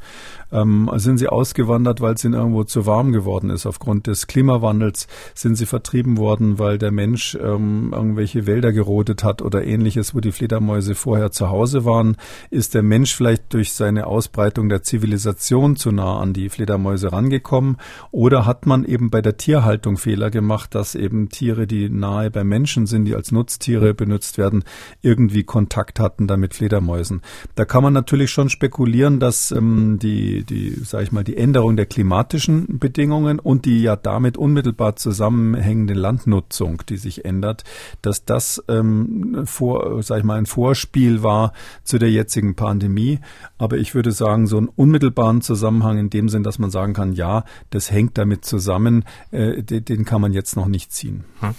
Ähm, sind sie ausgewandert, weil es ihnen irgendwo zu warm geworden ist aufgrund des Klimawandels? Sind sie vertrieben worden, weil der Mensch ähm, irgendwelche Wälder gerodet hat oder ähnliches, wo die Fledermäuse vorher zu Hause waren? Ist der Mensch vielleicht durch seine Ausbreitung der Zivilisation zu nah an die Fledermäuse rangekommen? Oder hat man eben bei der Tierhaltung Fehler gemacht, dass eben Tiere, die nahe bei Menschen sind, die als Nutztiere benutzt werden, irgendwie Kontakt hatten da mit Fledermäusen? Da kann man natürlich schon spekulieren, dass ähm, die die, sage ich mal, die Änderung der klimatischen Bedingungen und die ja damit unmittelbar zusammenhängende Landnutzung, die sich ändert, dass das ähm, vor, sag ich mal, ein Vorspiel war zu der jetzigen Pandemie. Aber ich würde sagen, so einen unmittelbaren Zusammenhang in dem Sinn, dass man sagen kann, ja, das hängt damit zusammen, äh, den, den, kann man jetzt noch nicht ziehen. Hm.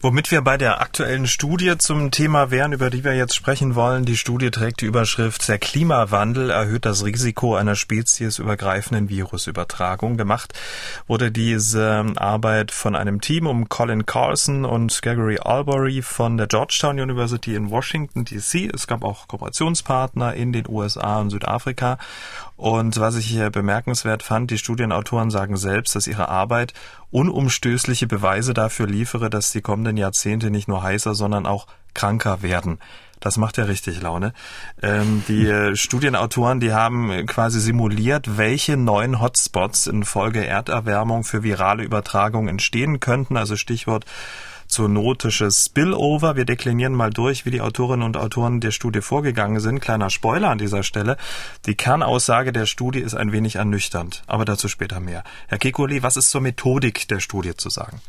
Womit wir bei der aktuellen Studie zum Thema wären, über die wir jetzt sprechen wollen. Die Studie trägt die Überschrift Der Klimawandel erhöht das Risiko einer Spezies speziesübergreifenden Virusübertragung gemacht, wurde diese Arbeit von einem Team um Colin Carlson und Gregory Albury von der Georgetown University in Washington DC. Es gab auch Kooperationspartner in den USA und Südafrika. Und was ich hier bemerkenswert fand, die Studienautoren sagen selbst, dass ihre Arbeit unumstößliche Beweise dafür liefere, dass die kommenden Jahrzehnte nicht nur heißer, sondern auch kranker werden. Das macht ja richtig Laune. Ähm, die äh, Studienautoren, die haben quasi simuliert, welche neuen Hotspots infolge Erderwärmung für virale Übertragung entstehen könnten. Also Stichwort zoonotisches Spillover. Wir deklinieren mal durch, wie die Autorinnen und Autoren der Studie vorgegangen sind. Kleiner Spoiler an dieser Stelle. Die Kernaussage der Studie ist ein wenig ernüchternd, aber dazu später mehr. Herr Kekuli, was ist zur Methodik der Studie zu sagen?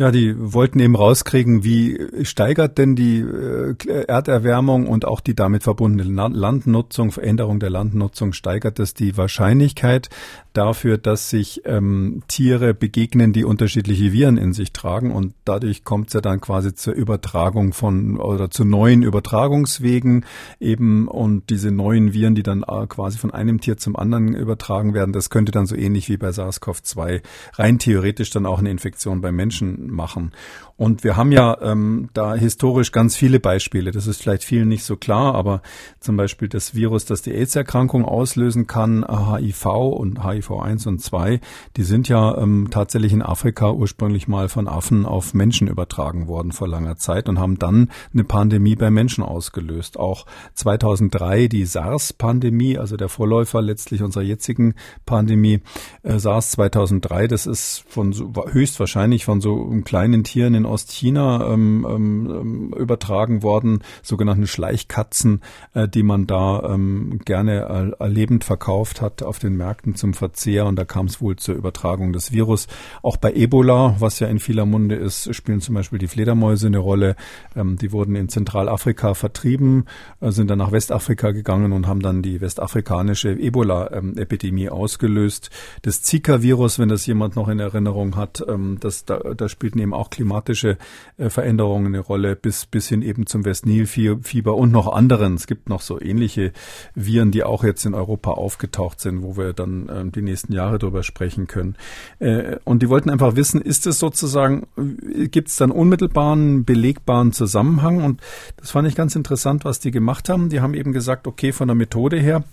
Ja, die wollten eben rauskriegen, wie steigert denn die äh, Erderwärmung und auch die damit verbundene Landnutzung, Veränderung der Landnutzung, steigert es die Wahrscheinlichkeit dafür, dass sich ähm, Tiere begegnen, die unterschiedliche Viren in sich tragen und dadurch kommt es ja dann quasi zur Übertragung von oder zu neuen Übertragungswegen eben und diese neuen Viren, die dann äh, quasi von einem Tier zum anderen übertragen werden, das könnte dann so ähnlich wie bei SARS-CoV-2 rein theoretisch dann auch eine Infektion bei Menschen machen. Und wir haben ja ähm, da historisch ganz viele Beispiele. Das ist vielleicht vielen nicht so klar, aber zum Beispiel das Virus, das die AIDS-Erkrankung auslösen kann, HIV und HIV-1 und 2, die sind ja ähm, tatsächlich in Afrika ursprünglich mal von Affen auf Menschen übertragen worden vor langer Zeit und haben dann eine Pandemie bei Menschen ausgelöst. Auch 2003 die SARS-Pandemie, also der Vorläufer letztlich unserer jetzigen Pandemie, äh, SARS 2003, das ist von so, höchstwahrscheinlich von so kleinen Tieren in Ostchina ähm, ähm, übertragen worden, sogenannten Schleichkatzen, äh, die man da ähm, gerne äh, lebend verkauft hat auf den Märkten zum Verzehr. Und da kam es wohl zur Übertragung des Virus. Auch bei Ebola, was ja in vieler Munde ist, spielen zum Beispiel die Fledermäuse eine Rolle. Ähm, die wurden in Zentralafrika vertrieben, äh, sind dann nach Westafrika gegangen und haben dann die westafrikanische Ebola-Epidemie ausgelöst. Das Zika-Virus, wenn das jemand noch in Erinnerung hat, ähm, das, da, da spielten eben auch klimatische äh, Veränderungen eine Rolle, bis, bis hin eben zum Westnilfieber und noch anderen. Es gibt noch so ähnliche Viren, die auch jetzt in Europa aufgetaucht sind, wo wir dann ähm, die nächsten Jahre drüber sprechen können. Äh, und die wollten einfach wissen, ist es sozusagen, äh, gibt es dann unmittelbaren, belegbaren Zusammenhang? Und das fand ich ganz interessant, was die gemacht haben. Die haben eben gesagt, okay, von der Methode her,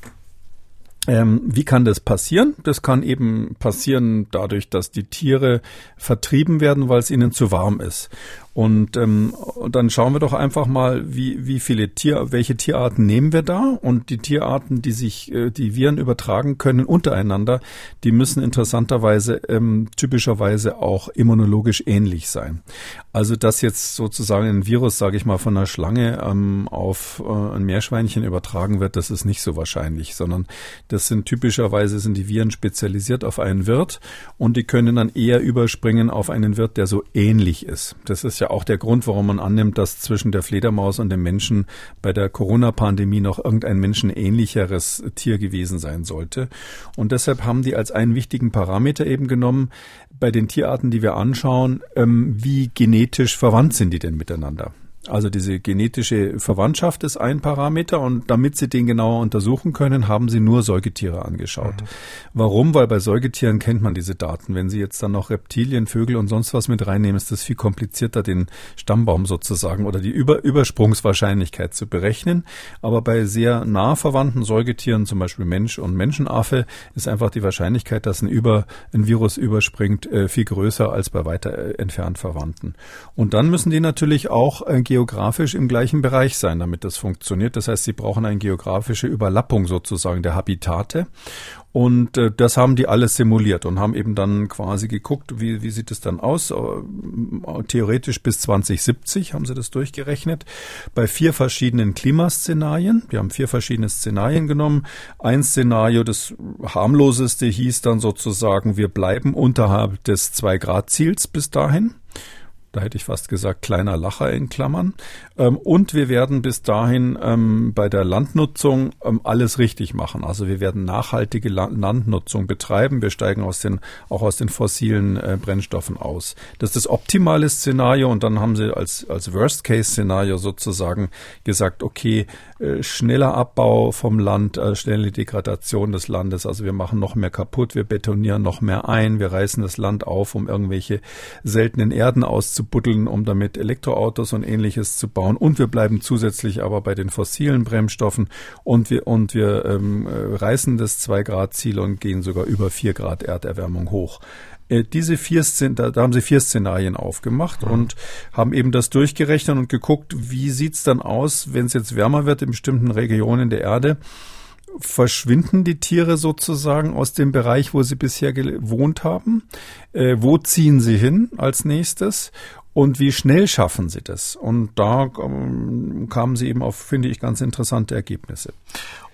ähm, wie kann das passieren? Das kann eben passieren dadurch, dass die Tiere vertrieben werden, weil es ihnen zu warm ist. Und ähm, dann schauen wir doch einfach mal, wie, wie viele Tier, welche Tierarten nehmen wir da? Und die Tierarten, die sich, äh, die Viren übertragen können untereinander, die müssen interessanterweise ähm, typischerweise auch immunologisch ähnlich sein. Also dass jetzt sozusagen ein Virus, sage ich mal, von einer Schlange ähm, auf äh, ein Meerschweinchen übertragen wird, das ist nicht so wahrscheinlich, sondern das sind typischerweise sind die Viren spezialisiert auf einen Wirt und die können dann eher überspringen auf einen Wirt, der so ähnlich ist. Das ist ja auch der Grund, warum man annimmt, dass zwischen der Fledermaus und dem Menschen bei der Corona-Pandemie noch irgendein menschenähnlicheres Tier gewesen sein sollte. Und deshalb haben die als einen wichtigen Parameter eben genommen, bei den Tierarten, die wir anschauen, ähm, wie genetisch verwandt sind die denn miteinander? Also diese genetische Verwandtschaft ist ein Parameter und damit Sie den genauer untersuchen können, haben Sie nur Säugetiere angeschaut. Mhm. Warum? Weil bei Säugetieren kennt man diese Daten. Wenn Sie jetzt dann noch Reptilien, Vögel und sonst was mit reinnehmen, ist das viel komplizierter, den Stammbaum sozusagen oder die Über Übersprungswahrscheinlichkeit zu berechnen. Aber bei sehr nah verwandten Säugetieren, zum Beispiel Mensch und Menschenaffe, ist einfach die Wahrscheinlichkeit, dass ein, Über, ein Virus überspringt, äh, viel größer als bei weiter äh, entfernt Verwandten. Und dann müssen die natürlich auch äh, geografisch im gleichen Bereich sein, damit das funktioniert. Das heißt, sie brauchen eine geografische Überlappung sozusagen der Habitate. Und äh, das haben die alles simuliert und haben eben dann quasi geguckt, wie, wie sieht es dann aus. Äh, theoretisch bis 2070 haben sie das durchgerechnet. Bei vier verschiedenen Klimaszenarien. Wir haben vier verschiedene Szenarien genommen. Ein Szenario, das harmloseste, hieß dann sozusagen, wir bleiben unterhalb des Zwei-Grad-Ziels bis dahin da hätte ich fast gesagt kleiner Lacher in Klammern. Ähm, und wir werden bis dahin ähm, bei der Landnutzung ähm, alles richtig machen. Also wir werden nachhaltige Landnutzung betreiben. Wir steigen aus den, auch aus den fossilen äh, Brennstoffen aus. Das ist das optimale Szenario und dann haben sie als, als Worst-Case-Szenario sozusagen gesagt, okay, äh, schneller Abbau vom Land, äh, schnelle Degradation des Landes. Also wir machen noch mehr kaputt, wir betonieren noch mehr ein, wir reißen das Land auf, um irgendwelche seltenen Erden auszubauen buddeln, um damit Elektroautos und ähnliches zu bauen. Und wir bleiben zusätzlich aber bei den fossilen Bremsstoffen und wir, und wir ähm, äh, reißen das 2-Grad-Ziel und gehen sogar über 4 Grad Erderwärmung hoch diese vier da, da haben sie vier Szenarien aufgemacht mhm. und haben eben das durchgerechnet und geguckt, wie sieht's dann aus, wenn es jetzt wärmer wird in bestimmten Regionen der Erde verschwinden die Tiere sozusagen aus dem Bereich, wo sie bisher gewohnt haben? Äh, wo ziehen sie hin als nächstes? Und wie schnell schaffen sie das? Und da ähm, kamen sie eben auf, finde ich, ganz interessante Ergebnisse.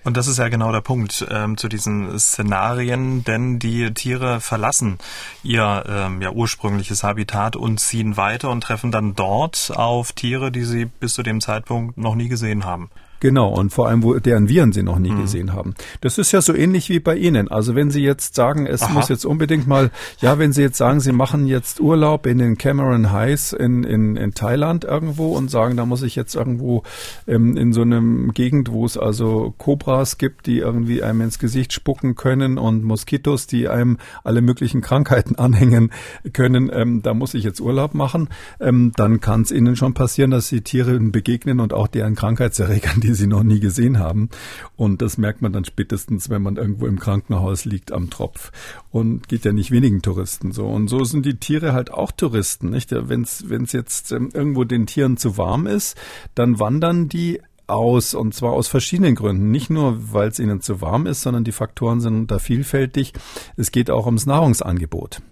Und das ist ja genau der Punkt ähm, zu diesen Szenarien, denn die Tiere verlassen ihr ähm, ja, ursprüngliches Habitat und ziehen weiter und treffen dann dort auf Tiere, die sie bis zu dem Zeitpunkt noch nie gesehen haben. Genau, und vor allem, wo deren Viren sie noch nie mhm. gesehen haben. Das ist ja so ähnlich wie bei Ihnen. Also wenn Sie jetzt sagen, es Aha. muss jetzt unbedingt mal, ja, wenn Sie jetzt sagen, Sie machen jetzt Urlaub in den Cameron Highs in, in, in Thailand irgendwo und sagen, da muss ich jetzt irgendwo ähm, in so einem Gegend, wo es also Kobras gibt, die irgendwie einem ins Gesicht spucken können und Moskitos, die einem alle möglichen Krankheiten anhängen können, ähm, da muss ich jetzt Urlaub machen, ähm, dann kann es Ihnen schon passieren, dass Sie Tieren begegnen und auch deren Krankheitserregern, die sie noch nie gesehen haben. Und das merkt man dann spätestens, wenn man irgendwo im Krankenhaus liegt am Tropf. Und geht ja nicht wenigen Touristen so. Und so sind die Tiere halt auch Touristen, nicht? Wenn es jetzt ähm, irgendwo den Tieren zu warm ist, dann wandern die aus und zwar aus verschiedenen Gründen. Nicht nur, weil es ihnen zu warm ist, sondern die Faktoren sind da vielfältig. Es geht auch ums Nahrungsangebot.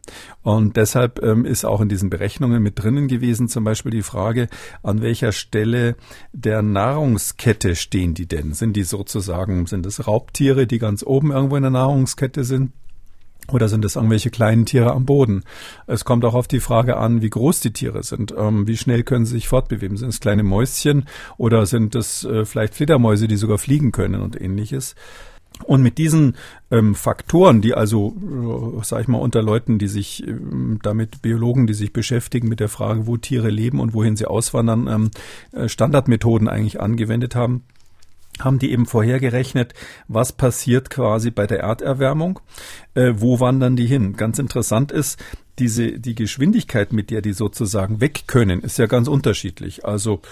Und deshalb ähm, ist auch in diesen Berechnungen mit drinnen gewesen zum Beispiel die Frage, an welcher Stelle der Nahrungskette stehen die denn? Sind die sozusagen, sind es Raubtiere, die ganz oben irgendwo in der Nahrungskette sind? Oder sind es irgendwelche kleinen Tiere am Boden? Es kommt auch auf die Frage an, wie groß die Tiere sind. Ähm, wie schnell können sie sich fortbewegen? Sind es kleine Mäuschen oder sind es äh, vielleicht Fledermäuse, die sogar fliegen können und ähnliches? Und mit diesen ähm, Faktoren, die also, äh, sag ich mal, unter Leuten, die sich ähm, damit, Biologen, die sich beschäftigen mit der Frage, wo Tiere leben und wohin sie auswandern, ähm, äh, Standardmethoden eigentlich angewendet haben, haben die eben vorhergerechnet, was passiert quasi bei der Erderwärmung, äh, wo wandern die hin. Ganz interessant ist, diese, die Geschwindigkeit, mit der die sozusagen weg können, ist ja ganz unterschiedlich. Also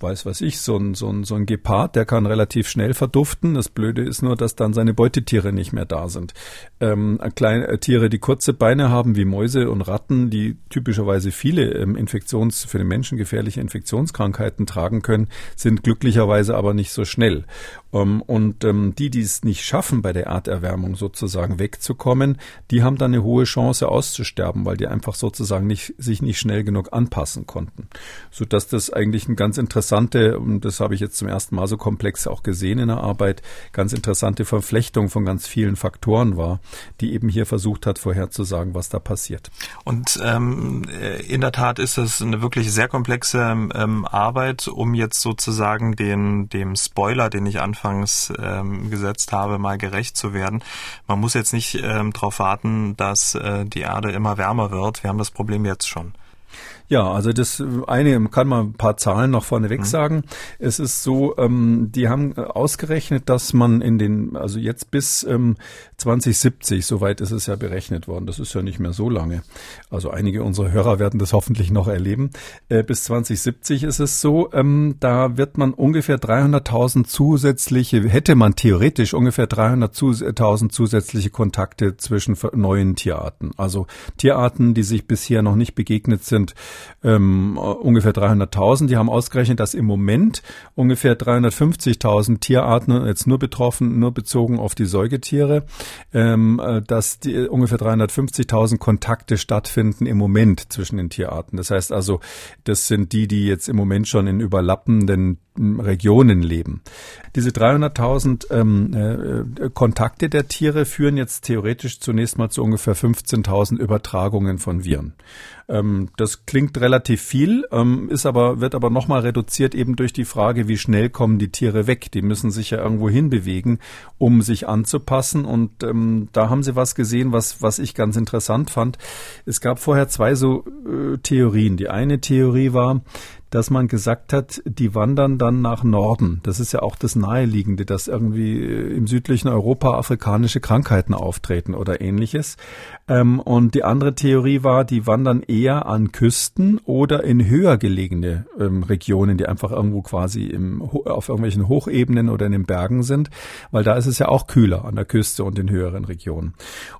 weiß was ich, so ein, so ein, so ein Gepard, der kann relativ schnell verduften. Das Blöde ist nur, dass dann seine Beutetiere nicht mehr da sind. Ähm, kleine äh, Tiere, die kurze Beine haben, wie Mäuse und Ratten, die typischerweise viele ähm, Infektions, für den Menschen gefährliche Infektionskrankheiten tragen können, sind glücklicherweise aber nicht so schnell. Ähm, und ähm, die, die es nicht schaffen, bei der Erderwärmung sozusagen wegzukommen, die haben dann eine hohe Chance auszusterben, weil die einfach sozusagen nicht, sich nicht schnell genug anpassen konnten. Sodass das eigentlich ein ganz interessante, und das habe ich jetzt zum ersten Mal so komplex auch gesehen in der Arbeit, ganz interessante Verflechtung von ganz vielen Faktoren war, die eben hier versucht hat, vorherzusagen, was da passiert. Und ähm, in der Tat ist das eine wirklich sehr komplexe ähm, Arbeit, um jetzt sozusagen den, dem Spoiler, den ich anfangs ähm, gesetzt habe, mal gerecht zu werden. Man muss jetzt nicht ähm, darauf warten, dass äh, die Erde immer wärmer wird. Wir haben das Problem jetzt schon. Ja, also das eine kann man ein paar Zahlen noch vorneweg mhm. sagen. Es ist so, ähm, die haben ausgerechnet, dass man in den, also jetzt bis ähm, 2070, soweit ist es ja berechnet worden, das ist ja nicht mehr so lange. Also einige unserer Hörer werden das hoffentlich noch erleben. Äh, bis 2070 ist es so, ähm, da wird man ungefähr 300.000 zusätzliche, hätte man theoretisch ungefähr 300.000 zusätzliche Kontakte zwischen neuen Tierarten. Also Tierarten, die sich bisher noch nicht begegnet sind, ähm, ungefähr 300.000. Die haben ausgerechnet, dass im Moment ungefähr 350.000 Tierarten, jetzt nur betroffen, nur bezogen auf die Säugetiere, ähm, äh, dass die, ungefähr 350.000 Kontakte stattfinden im Moment zwischen den Tierarten. Das heißt also, das sind die, die jetzt im Moment schon in überlappenden Regionen leben. Diese 300.000 ähm, äh, Kontakte der Tiere führen jetzt theoretisch zunächst mal zu ungefähr 15.000 Übertragungen von Viren. Ähm, das klingt relativ viel, ähm, ist aber, wird aber nochmal reduziert eben durch die Frage, wie schnell kommen die Tiere weg. Die müssen sich ja irgendwo hinbewegen, um sich anzupassen. Und ähm, da haben sie was gesehen, was, was ich ganz interessant fand. Es gab vorher zwei so äh, Theorien. Die eine Theorie war, dass man gesagt hat, die wandern dann nach Norden. Das ist ja auch das Naheliegende, dass irgendwie äh, im südlichen Europa afrikanische Krankheiten auftreten oder ähnliches. Ähm, und die andere Theorie war, die wandern eher an Küsten oder in höher gelegene ähm, Regionen, die einfach irgendwo quasi im, auf irgendwelchen Hochebenen oder in den Bergen sind, weil da ist es ja auch kühler an der Küste und in höheren Regionen.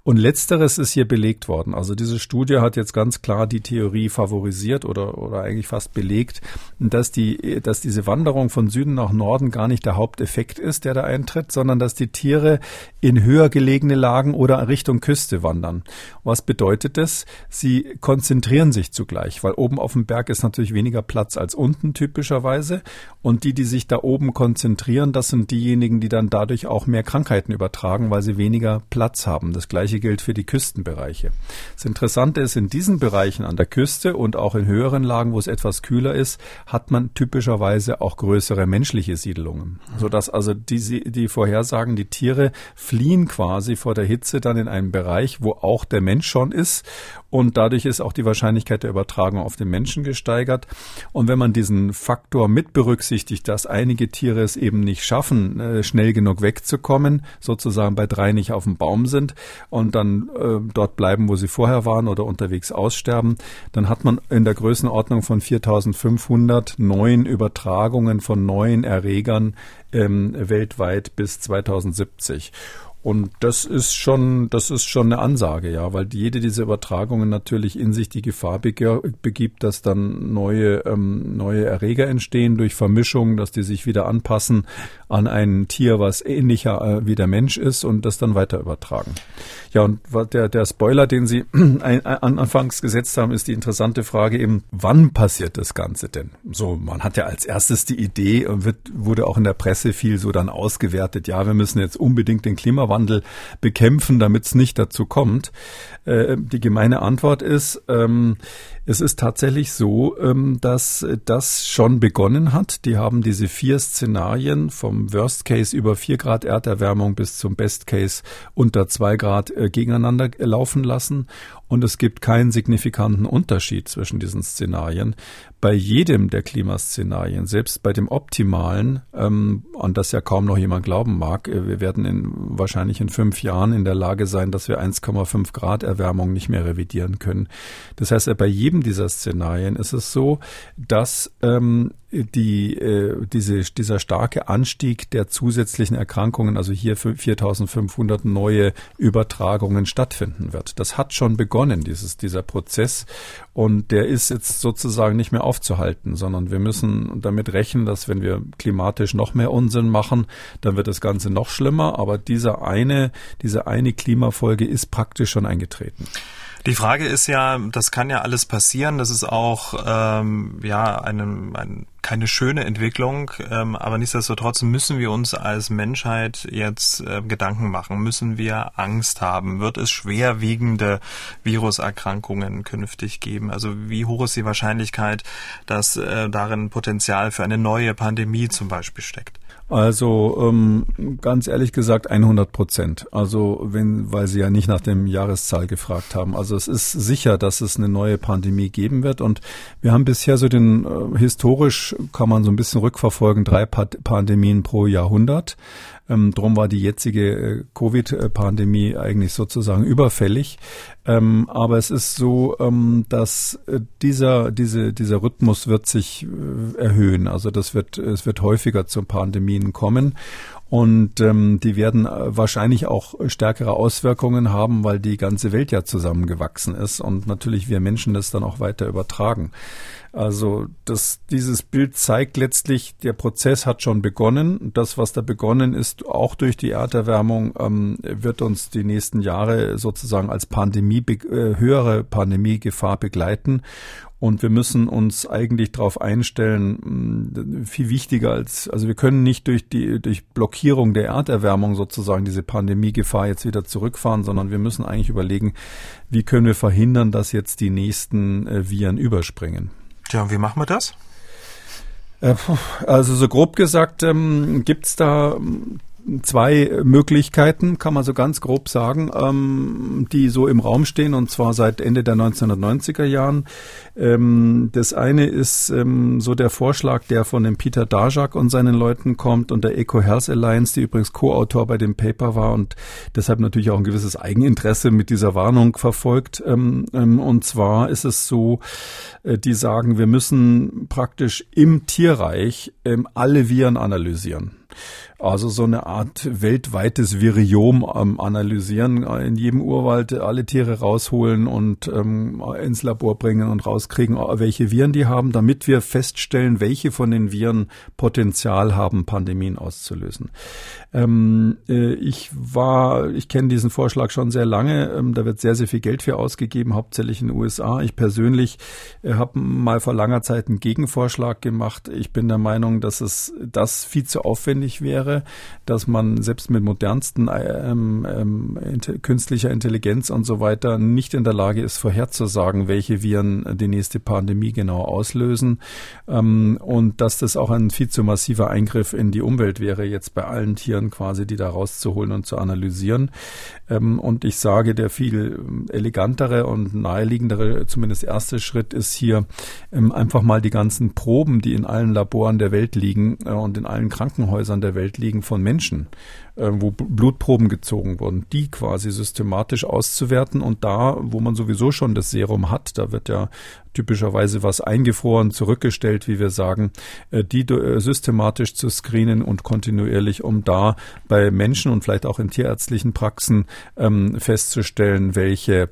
Und letzteres ist hier belegt worden. Also diese Studie hat jetzt ganz klar die Theorie favorisiert oder, oder eigentlich fast belegt, dass die, dass diese Wanderung von Süden nach Norden gar nicht der Haupteffekt ist, der da eintritt, sondern dass die Tiere in höher gelegene Lagen oder Richtung Küste wandern. Was bedeutet das? Sie konzentrieren sich zugleich, weil oben auf dem Berg ist natürlich weniger Platz als unten typischerweise. Und die, die sich da oben konzentrieren, das sind diejenigen, die dann dadurch auch mehr Krankheiten übertragen, weil sie weniger Platz haben. Das gleiche gilt für die Küstenbereiche. Das Interessante ist, in diesen Bereichen an der Küste und auch in höheren Lagen, wo es etwas kühler ist, hat man typischerweise auch größere menschliche Siedlungen, sodass also die, die Vorhersagen, die Tiere fliehen quasi vor der Hitze dann in einen Bereich, wo auch der Mensch schon ist. Und dadurch ist auch die Wahrscheinlichkeit der Übertragung auf den Menschen gesteigert. Und wenn man diesen Faktor mit berücksichtigt, dass einige Tiere es eben nicht schaffen, äh, schnell genug wegzukommen, sozusagen bei drei nicht auf dem Baum sind und dann äh, dort bleiben, wo sie vorher waren oder unterwegs aussterben, dann hat man in der Größenordnung von 4500 neuen Übertragungen von neuen Erregern ähm, weltweit bis 2070. Und das ist schon, das ist schon eine Ansage, ja, weil jede dieser Übertragungen natürlich in sich die Gefahr begibt, dass dann neue, ähm, neue Erreger entstehen durch Vermischung, dass die sich wieder anpassen an ein Tier, was ähnlicher äh, wie der Mensch ist und das dann weiter übertragen. Ja, und der, der Spoiler, den Sie anfangs gesetzt haben, ist die interessante Frage eben, wann passiert das Ganze denn? So, man hat ja als erstes die Idee und wird, wurde auch in der Presse viel so dann ausgewertet, ja, wir müssen jetzt unbedingt den Klimawandel Klimawandel bekämpfen, damit es nicht dazu kommt? Äh, die gemeine Antwort ist, ähm, es ist tatsächlich so, ähm, dass das schon begonnen hat. Die haben diese vier Szenarien vom Worst Case über vier Grad Erderwärmung bis zum Best Case unter zwei Grad äh, gegeneinander laufen lassen. Und es gibt keinen signifikanten Unterschied zwischen diesen Szenarien. Bei jedem der Klimaszenarien, selbst bei dem optimalen, ähm, an das ja kaum noch jemand glauben mag, äh, wir werden in, wahrscheinlich in fünf Jahren in der Lage sein, dass wir 1,5 Grad Erwärmung nicht mehr revidieren können. Das heißt, bei jedem dieser Szenarien ist es so, dass ähm, die, äh, diese, dieser starke Anstieg der zusätzlichen Erkrankungen, also hier 4500 neue Übertragungen stattfinden wird. Das hat schon begonnen, dieses, dieser Prozess. Und der ist jetzt sozusagen nicht mehr aufzuhalten, sondern wir müssen damit rechnen, dass wenn wir klimatisch noch mehr Unsinn machen, dann wird das Ganze noch schlimmer. Aber dieser eine, diese eine Klimafolge ist praktisch schon eingetreten. Die Frage ist ja, das kann ja alles passieren. Das ist auch ähm, ja einem, ein keine schöne Entwicklung, ähm, aber nichtsdestotrotz müssen wir uns als Menschheit jetzt äh, Gedanken machen. Müssen wir Angst haben? Wird es schwerwiegende Viruserkrankungen künftig geben? Also wie hoch ist die Wahrscheinlichkeit, dass äh, darin Potenzial für eine neue Pandemie zum Beispiel steckt? Also ähm, ganz ehrlich gesagt 100 Prozent. Also wenn, weil Sie ja nicht nach dem Jahreszahl gefragt haben. Also es ist sicher, dass es eine neue Pandemie geben wird. Und wir haben bisher so den äh, historisch kann man so ein bisschen rückverfolgen drei Pandemien pro Jahrhundert. Ähm, drum war die jetzige äh, Covid-Pandemie eigentlich sozusagen überfällig. Ähm, aber es ist so, ähm, dass äh, dieser, diese, dieser Rhythmus wird sich äh, erhöhen. Also das wird, es wird häufiger zu Pandemien kommen. Und ähm, die werden äh, wahrscheinlich auch stärkere Auswirkungen haben, weil die ganze Welt ja zusammengewachsen ist und natürlich wir Menschen das dann auch weiter übertragen. Also das, dieses Bild zeigt letztlich, der Prozess hat schon begonnen. Das, was da begonnen ist, auch durch die Erderwärmung, ähm, wird uns die nächsten Jahre sozusagen als Pandemie, äh, höhere Pandemiegefahr begleiten. Und wir müssen uns eigentlich darauf einstellen, viel wichtiger als, also wir können nicht durch die, durch Blockierung der Erderwärmung sozusagen diese Pandemiegefahr jetzt wieder zurückfahren, sondern wir müssen eigentlich überlegen, wie können wir verhindern, dass jetzt die nächsten äh, Viren überspringen. Tja, und wie machen wir das? Äh, also so grob gesagt ähm, gibt es da zwei Möglichkeiten, kann man so ganz grob sagen, ähm, die so im Raum stehen und zwar seit Ende der 1990er Jahren. Ähm, das eine ist ähm, so der Vorschlag, der von dem Peter Dajak und seinen Leuten kommt und der Eco Health Alliance, die übrigens Co-Autor bei dem Paper war und deshalb natürlich auch ein gewisses Eigeninteresse mit dieser Warnung verfolgt. Ähm, ähm, und zwar ist es so, äh, die sagen, wir müssen praktisch im Tierreich ähm, alle Viren analysieren. Also so eine Art weltweites Viriom ähm, analysieren, äh, in jedem Urwald alle Tiere rausholen und ähm, ins Labor bringen und rauskriegen, welche Viren die haben, damit wir feststellen, welche von den Viren Potenzial haben, Pandemien auszulösen. Ähm, äh, ich war, ich kenne diesen Vorschlag schon sehr lange. Ähm, da wird sehr, sehr viel Geld für ausgegeben, hauptsächlich in den USA. Ich persönlich äh, habe mal vor langer Zeit einen Gegenvorschlag gemacht. Ich bin der Meinung, dass es das viel zu aufwendig wäre, dass man selbst mit modernsten ähm, ähm, künstlicher Intelligenz und so weiter nicht in der Lage ist, vorherzusagen, welche Viren die nächste Pandemie genau auslösen. Ähm, und dass das auch ein viel zu massiver Eingriff in die Umwelt wäre, jetzt bei allen Tieren Papieren quasi, die da rauszuholen und zu analysieren. Ähm, und ich sage, der viel elegantere und naheliegendere, zumindest erste Schritt ist hier ähm, einfach mal die ganzen Proben, die in allen Laboren der Welt liegen äh, und in allen Krankenhäusern der Welt liegen von Menschen äh, wo Blutproben gezogen wurden, die quasi systematisch auszuwerten und da, wo man sowieso schon das Serum hat, da wird ja typischerweise was eingefroren, zurückgestellt, wie wir sagen, äh, die äh, systematisch zu screenen und kontinuierlich, um da bei Menschen und vielleicht auch in tierärztlichen Praxen ähm, festzustellen, welche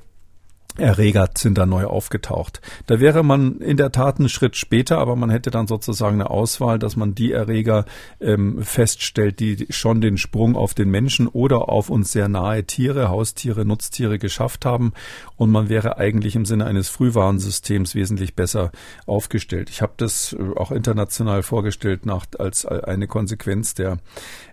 Erreger sind da neu aufgetaucht. Da wäre man in der Tat einen Schritt später, aber man hätte dann sozusagen eine Auswahl, dass man die Erreger ähm, feststellt, die schon den Sprung auf den Menschen oder auf uns sehr nahe Tiere, Haustiere, Nutztiere geschafft haben. Und man wäre eigentlich im Sinne eines Frühwarnsystems wesentlich besser aufgestellt. Ich habe das äh, auch international vorgestellt nach, als eine Konsequenz der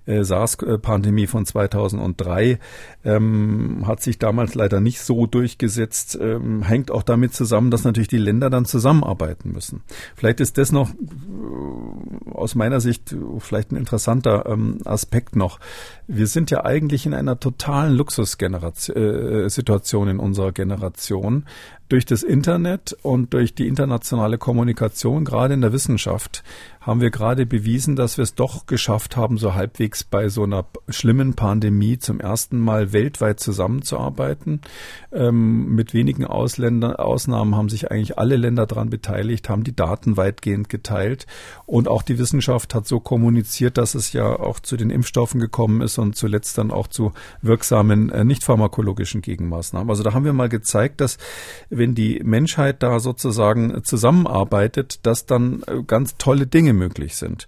äh, SARS-Pandemie von 2003. Ähm, hat sich damals leider nicht so durchgesetzt ähm, hängt auch damit zusammen, dass natürlich die Länder dann zusammenarbeiten müssen. Vielleicht ist das noch äh, aus meiner Sicht vielleicht ein interessanter ähm, Aspekt noch. Wir sind ja eigentlich in einer totalen Luxussituation äh, in unserer Generation durch das Internet und durch die internationale Kommunikation, gerade in der Wissenschaft, haben wir gerade bewiesen, dass wir es doch geschafft haben, so halbwegs bei so einer schlimmen Pandemie zum ersten Mal weltweit zusammenzuarbeiten. Ähm, mit wenigen Ausländer, Ausnahmen haben sich eigentlich alle Länder daran beteiligt, haben die Daten weitgehend geteilt und auch die Wissenschaft hat so kommuniziert, dass es ja auch zu den Impfstoffen gekommen ist und zuletzt dann auch zu wirksamen äh, nicht pharmakologischen Gegenmaßnahmen. Also da haben wir mal gezeigt, dass wenn die Menschheit da sozusagen zusammenarbeitet, dass dann äh, ganz tolle Dinge möglich sind.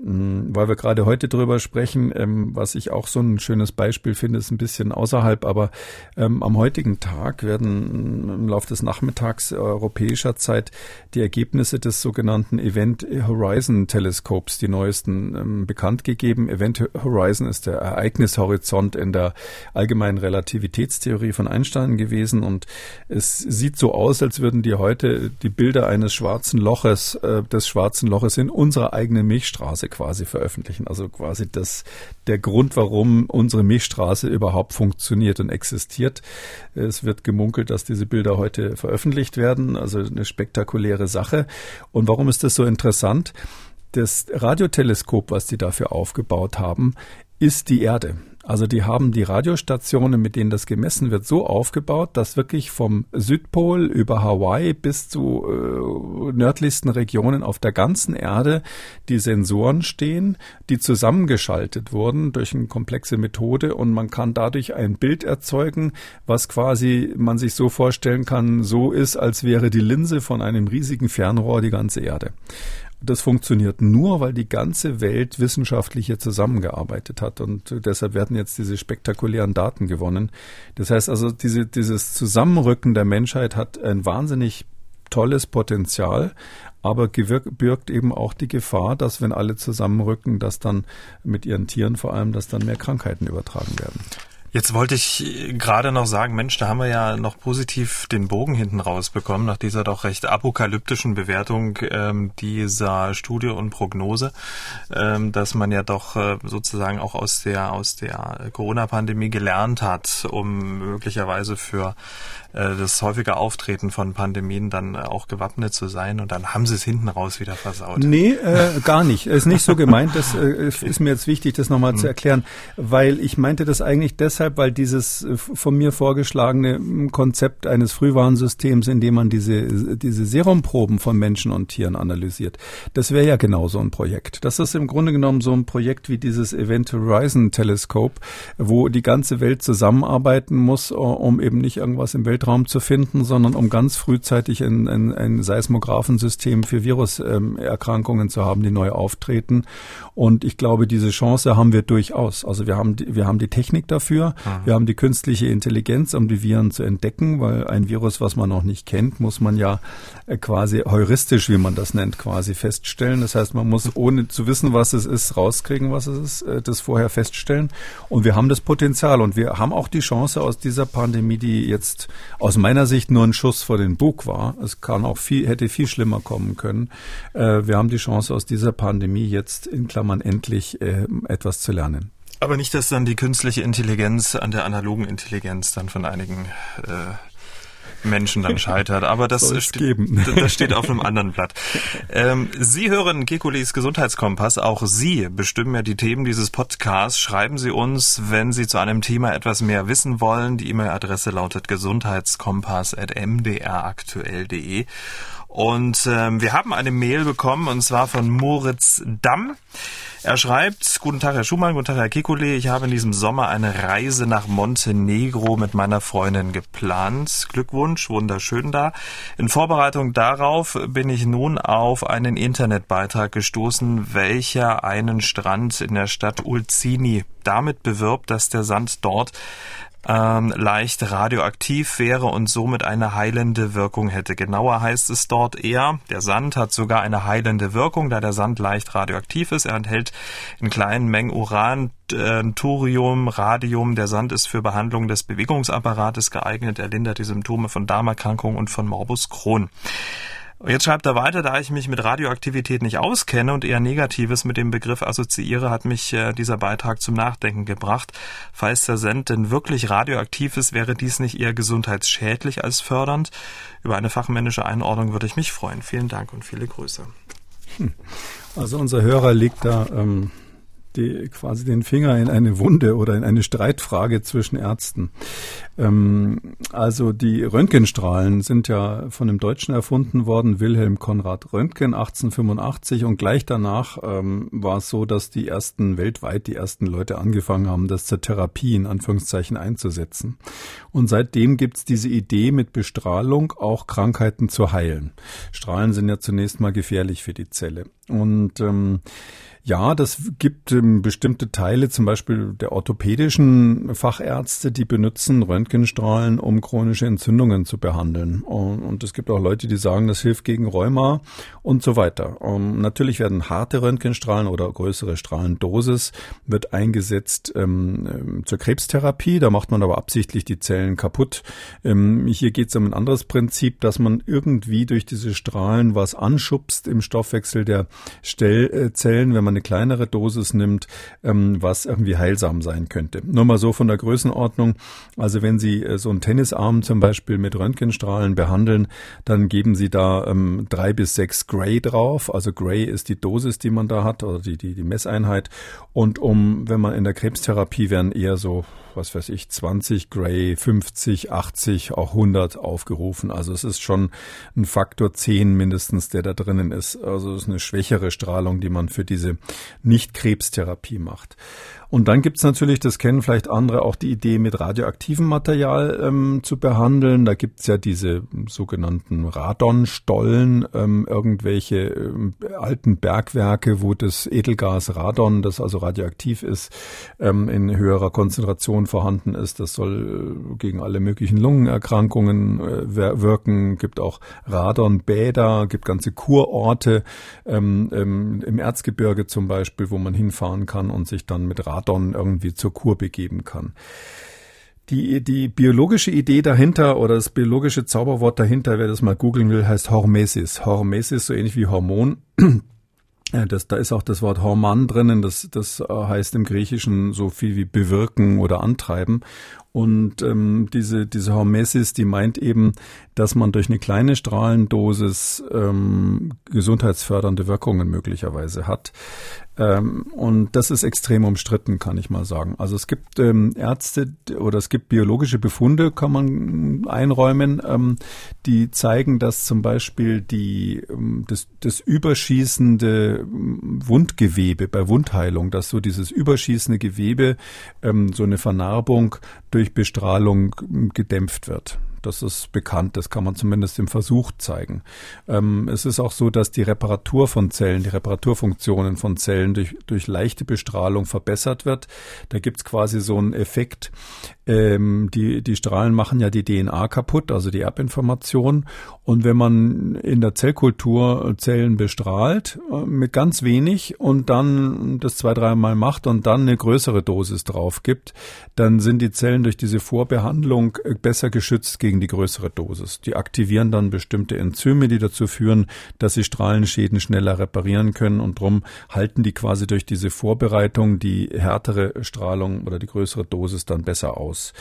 Mm, weil wir gerade heute drüber sprechen, ähm, was ich auch so ein schönes Beispiel finde, ist ein bisschen außerhalb, aber ähm, am heutigen Tag werden im Laufe des Nachmittags europäischer Zeit die Ergebnisse des sogenannten Event Horizon Teleskops, die neuesten, ähm, bekannt gegeben. Event Horizon ist der Ereignishorizont in der allgemeinen Relativitätstheorie von Einstein gewesen und es sieht so aus, als würden die heute die Bilder eines schwarzen Loches, äh, des schwarzen Loches in unserer eigenen Milchstraße quasi veröffentlichen. Also quasi das, der Grund, warum unsere Milchstraße überhaupt funktioniert und existiert. Es wird gemunkelt, dass diese Bilder heute veröffentlicht werden. Also eine spektakuläre Sache. Und warum ist das so interessant? Das Radioteleskop, was die dafür aufgebaut haben, ist die Erde. Also die haben die Radiostationen, mit denen das gemessen wird, so aufgebaut, dass wirklich vom Südpol über Hawaii bis zu äh, nördlichsten Regionen auf der ganzen Erde die Sensoren stehen, die zusammengeschaltet wurden durch eine komplexe Methode und man kann dadurch ein Bild erzeugen, was quasi man sich so vorstellen kann, so ist, als wäre die Linse von einem riesigen Fernrohr die ganze Erde. Das funktioniert nur, weil die ganze Welt wissenschaftlich hier zusammengearbeitet hat und deshalb werden jetzt diese spektakulären Daten gewonnen. Das heißt also, diese, dieses Zusammenrücken der Menschheit hat ein wahnsinnig tolles Potenzial, aber birgt eben auch die Gefahr, dass wenn alle zusammenrücken, dass dann mit ihren Tieren vor allem, dass dann mehr Krankheiten übertragen werden. Jetzt wollte ich gerade noch sagen, Mensch, da haben wir ja noch positiv den Bogen hinten rausbekommen, nach dieser doch recht apokalyptischen Bewertung ähm, dieser Studie und Prognose, ähm, dass man ja doch äh, sozusagen auch aus der, aus der Corona-Pandemie gelernt hat, um möglicherweise für äh, das häufige Auftreten von Pandemien dann auch gewappnet zu sein und dann haben sie es hinten raus wieder versaut. Nee, äh, gar nicht. Ist nicht so gemeint. Das äh, ist mir jetzt wichtig, das nochmal mhm. zu erklären, weil ich meinte das eigentlich deshalb, weil dieses äh, von mir vorgeschlagene hm, Konzept eines Frühwarnsystems, in dem man diese, diese Serumproben von Menschen und Tieren analysiert, das wäre ja genau so ein Projekt. Das ist im Grunde genommen so ein Projekt wie dieses Event Horizon Telescope, wo die ganze Welt zusammenarbeiten muss, um eben nicht irgendwas im Welt Weltraum zu finden, sondern um ganz frühzeitig ein, ein, ein Seismographensystem für Viruserkrankungen zu haben, die neu auftreten. Und ich glaube, diese Chance haben wir durchaus. Also wir haben die, wir haben die Technik dafür, mhm. wir haben die künstliche Intelligenz, um die Viren zu entdecken, weil ein Virus, was man noch nicht kennt, muss man ja äh, quasi heuristisch, wie man das nennt, quasi feststellen. Das heißt, man muss ohne zu wissen, was es ist, rauskriegen, was es ist, äh, das vorher feststellen. Und wir haben das Potenzial und wir haben auch die Chance aus dieser Pandemie, die jetzt aus meiner Sicht nur ein Schuss vor den Bug war. Es kann auch viel, hätte viel schlimmer kommen können. Äh, wir haben die Chance aus dieser Pandemie jetzt in Klammern endlich äh, etwas zu lernen. Aber nicht, dass dann die künstliche Intelligenz an der analogen Intelligenz dann von einigen äh, Menschen dann scheitert. Aber das, ste das steht auf einem anderen Blatt. Ähm, Sie hören Kekulis Gesundheitskompass. Auch Sie bestimmen ja die Themen dieses Podcasts. Schreiben Sie uns, wenn Sie zu einem Thema etwas mehr wissen wollen. Die E-Mail-Adresse lautet gesundheitskompass.mdraktuell.de. Und ähm, wir haben eine Mail bekommen und zwar von Moritz Damm. Er schreibt, Guten Tag, Herr Schumann, guten Tag, Herr Kikule. Ich habe in diesem Sommer eine Reise nach Montenegro mit meiner Freundin geplant. Glückwunsch, wunderschön da. In Vorbereitung darauf bin ich nun auf einen Internetbeitrag gestoßen, welcher einen Strand in der Stadt Ulcini damit bewirbt, dass der Sand dort ähm, leicht radioaktiv wäre und somit eine heilende Wirkung hätte. Genauer heißt es dort eher, der Sand hat sogar eine heilende Wirkung, da der Sand leicht radioaktiv ist. Er enthält in kleinen Mengen Uran, äh, Thorium, Radium. Der Sand ist für Behandlung des Bewegungsapparates geeignet. Er lindert die Symptome von Darmerkrankungen und von Morbus Crohn. Jetzt schreibt er weiter, da ich mich mit Radioaktivität nicht auskenne und eher Negatives mit dem Begriff assoziiere, hat mich äh, dieser Beitrag zum Nachdenken gebracht. Falls der Send denn wirklich radioaktiv ist, wäre dies nicht eher gesundheitsschädlich als fördernd? Über eine fachmännische Einordnung würde ich mich freuen. Vielen Dank und viele Grüße. Hm. Also unser Hörer legt da ähm, die, quasi den Finger in eine Wunde oder in eine Streitfrage zwischen Ärzten. Ähm, also die Röntgenstrahlen sind ja von dem Deutschen erfunden worden, Wilhelm Konrad Röntgen 1885 und gleich danach ähm, war es so, dass die ersten weltweit die ersten Leute angefangen haben, das zur Therapie in Anführungszeichen einzusetzen. Und seitdem gibt's diese Idee mit Bestrahlung auch Krankheiten zu heilen. Strahlen sind ja zunächst mal gefährlich für die Zelle. Und ähm, ja, das gibt ähm, bestimmte Teile, zum Beispiel der orthopädischen Fachärzte, die benutzen Röntgenstrahlen, um chronische Entzündungen zu behandeln. Und, und es gibt auch Leute, die sagen, das hilft gegen Rheuma und so weiter. Und ähm, natürlich werden harte Röntgenstrahlen oder größere Strahlendosis wird eingesetzt ähm, ähm, zur Krebstherapie. Da macht man aber absichtlich die Zellen kaputt. Ähm, hier geht es um ein anderes Prinzip, dass man irgendwie durch diese Strahlen was anschubst im Stoffwechsel der Stellzellen, wenn man eine kleinere Dosis nimmt, ähm, was irgendwie heilsam sein könnte. Nur mal so von der Größenordnung. Also wenn Sie äh, so einen Tennisarm zum Beispiel mit Röntgenstrahlen behandeln, dann geben Sie da ähm, drei bis sechs Gray drauf. Also Gray ist die Dosis, die man da hat oder die, die, die Messeinheit. Und um, wenn man in der Krebstherapie wären eher so was weiß ich, 20 Gray, 50, 80, auch 100 aufgerufen. Also es ist schon ein Faktor 10 mindestens, der da drinnen ist. Also es ist eine schwächere Strahlung, die man für diese Nicht-Krebstherapie macht. Und dann gibt's natürlich, das kennen vielleicht andere, auch die Idee, mit radioaktivem Material ähm, zu behandeln. Da gibt's ja diese sogenannten Radonstollen, ähm, irgendwelche ähm, alten Bergwerke, wo das Edelgas Radon, das also radioaktiv ist, ähm, in höherer Konzentration vorhanden ist. Das soll äh, gegen alle möglichen Lungenerkrankungen äh, wirken. Gibt auch Radonbäder, gibt ganze Kurorte ähm, ähm, im Erzgebirge zum Beispiel, wo man hinfahren kann und sich dann mit Radon Radon irgendwie zur Kur begeben kann. Die, die biologische Idee dahinter oder das biologische Zauberwort dahinter, wer das mal googeln will, heißt Hormesis. Hormesis, so ähnlich wie Hormon. Das, da ist auch das Wort Horman drinnen, das, das äh, heißt im Griechischen so viel wie bewirken oder antreiben. Und ähm, diese, diese Hormesis, die meint eben, dass man durch eine kleine Strahlendosis ähm, gesundheitsfördernde Wirkungen möglicherweise hat. Ähm, und das ist extrem umstritten, kann ich mal sagen. Also es gibt ähm, Ärzte oder es gibt biologische Befunde, kann man einräumen, ähm, die zeigen, dass zum Beispiel die, ähm, das, das überschießende Wundgewebe bei Wundheilung, dass so dieses überschießende Gewebe, ähm, so eine Vernarbung durch Bestrahlung gedämpft wird. Das ist bekannt, das kann man zumindest im Versuch zeigen. Ähm, es ist auch so, dass die Reparatur von Zellen, die Reparaturfunktionen von Zellen durch, durch leichte Bestrahlung verbessert wird. Da gibt's quasi so einen Effekt. Ähm, die, die Strahlen machen ja die DNA kaputt, also die Erbinformation. Und wenn man in der Zellkultur Zellen bestrahlt, äh, mit ganz wenig und dann das zwei, dreimal macht und dann eine größere Dosis drauf gibt, dann sind die Zellen durch diese Vorbehandlung äh, besser geschützt gegen die größere Dosis. Die aktivieren dann bestimmte Enzyme, die dazu führen, dass sie Strahlenschäden schneller reparieren können und drum halten die quasi durch diese Vorbereitung die härtere Strahlung oder die größere Dosis dann besser aus.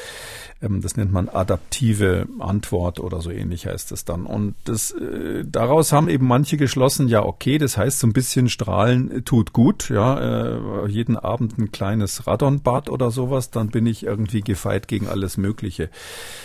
Ähm, das nennt man adaptive Antwort oder so ähnlich heißt es dann. Und das, äh, daraus haben eben manche geschlossen, ja okay, das heißt so ein bisschen Strahlen tut gut, ja, äh, jeden Abend ein kleines Radonbad oder sowas, dann bin ich irgendwie gefeit gegen alles Mögliche.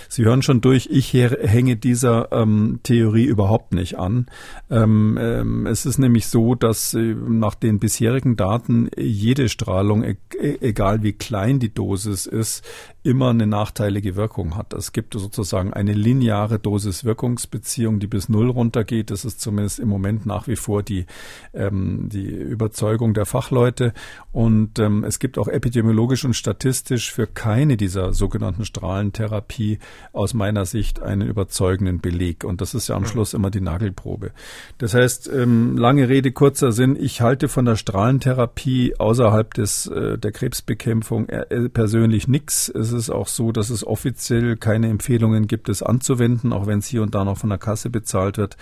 Sie hören schon durch, ich hänge dieser ähm, Theorie überhaupt nicht an. Ähm, ähm, es ist nämlich so, dass äh, nach den bisherigen Daten jede Strahlung, e egal wie klein die Dosis ist, immer eine nachteilige Wirkung hat. Es gibt sozusagen eine lineare Dosis-Wirkungsbeziehung, die bis null runtergeht. Das ist zumindest im Moment nach wie vor die, ähm, die Überzeugung der Fachleute. Und ähm, es gibt auch epidemiologisch und statistisch für keine dieser sogenannten Strahlentherapie aus meiner Sicht einen überzeugenden Beleg. Und das ist ja am Schluss immer die Nagelprobe. Das heißt, ähm, lange Rede, kurzer Sinn, ich halte von der Strahlentherapie außerhalb des, äh, der Krebsbekämpfung äh, persönlich nichts. Es ist auch so, dass es offiziell keine Empfehlungen gibt, es anzuwenden, auch wenn es hier und da noch von der Kasse bezahlt wird.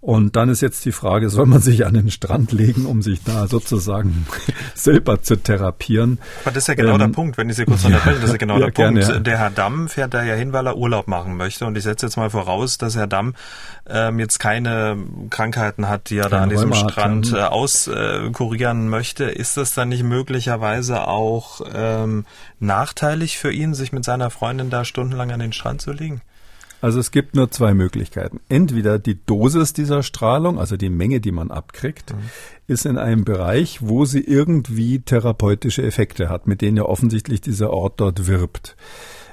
Und dann ist jetzt die Frage, soll man sich an den Strand legen, um sich da sozusagen selber zu therapieren? Aber das ist ja genau ähm, der Punkt, wenn ich Sie kurz unterbreche, das ist ja genau ja, der gerne, Punkt. Ja. Der Herr Damm fährt da ja hin, weil er Urlaub machen möchte. Und ich setze jetzt mal voraus, dass Herr Damm ähm, jetzt keine Krankheiten hat, die er da an diesem Rheuma Strand äh, auskurieren äh, möchte. Ist das dann nicht möglicherweise auch ähm, nachteilig für ihn, sich mit seiner Freundin da stundenlang an den Strand zu legen? Also es gibt nur zwei Möglichkeiten. Entweder die Dosis dieser Strahlung, also die Menge, die man abkriegt, mhm. ist in einem Bereich, wo sie irgendwie therapeutische Effekte hat, mit denen ja offensichtlich dieser Ort dort wirbt.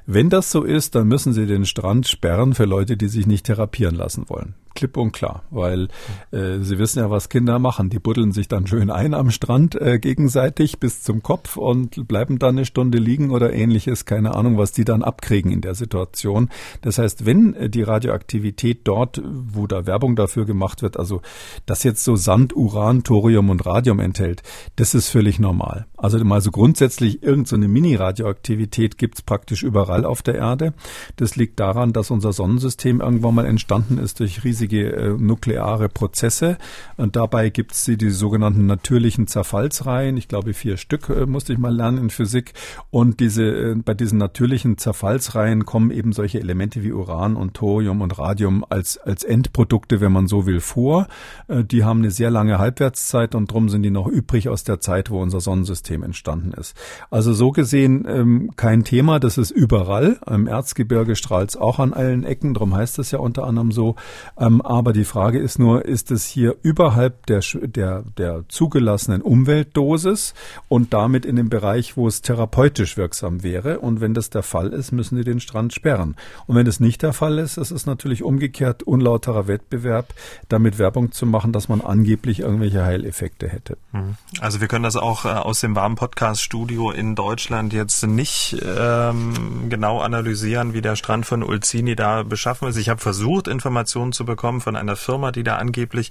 Wenn das so ist, dann müssen Sie den Strand sperren für Leute, die sich nicht therapieren lassen wollen klipp und klar, weil äh, Sie wissen ja, was Kinder machen. Die buddeln sich dann schön ein am Strand äh, gegenseitig bis zum Kopf und bleiben dann eine Stunde liegen oder ähnliches. Keine Ahnung, was die dann abkriegen in der Situation. Das heißt, wenn äh, die Radioaktivität dort, wo da Werbung dafür gemacht wird, also das jetzt so Sand, Uran, Thorium und Radium enthält, das ist völlig normal. Also mal so grundsätzlich irgendeine so Mini-Radioaktivität gibt's praktisch überall auf der Erde. Das liegt daran, dass unser Sonnensystem irgendwann mal entstanden ist durch riesige riesige äh, nukleare Prozesse. Und dabei gibt es die sogenannten natürlichen Zerfallsreihen. Ich glaube, vier Stück äh, musste ich mal lernen in Physik. Und diese, äh, bei diesen natürlichen Zerfallsreihen kommen eben solche Elemente wie Uran und Thorium und Radium als, als Endprodukte, wenn man so will, vor. Die haben eine sehr lange Halbwertszeit und drum sind die noch übrig aus der Zeit, wo unser Sonnensystem entstanden ist. Also so gesehen ähm, kein Thema, das ist überall. Im Erzgebirge strahlt es auch an allen Ecken, darum heißt es ja unter anderem so. Ähm, ähm, aber die Frage ist nur, ist es hier überhalb der, der, der zugelassenen Umweltdosis und damit in dem Bereich, wo es therapeutisch wirksam wäre? Und wenn das der Fall ist, müssen die den Strand sperren. Und wenn das nicht der Fall ist, ist es natürlich umgekehrt unlauterer Wettbewerb, damit Werbung zu machen, dass man angeblich irgendwelche Heileffekte hätte. Mhm. Also wir können das auch äh, aus dem warmen Podcast-Studio in Deutschland jetzt nicht ähm, genau analysieren, wie der Strand von Ulzini da beschaffen ist. Ich habe versucht, Informationen zu bekommen bekommen von einer Firma, die da angeblich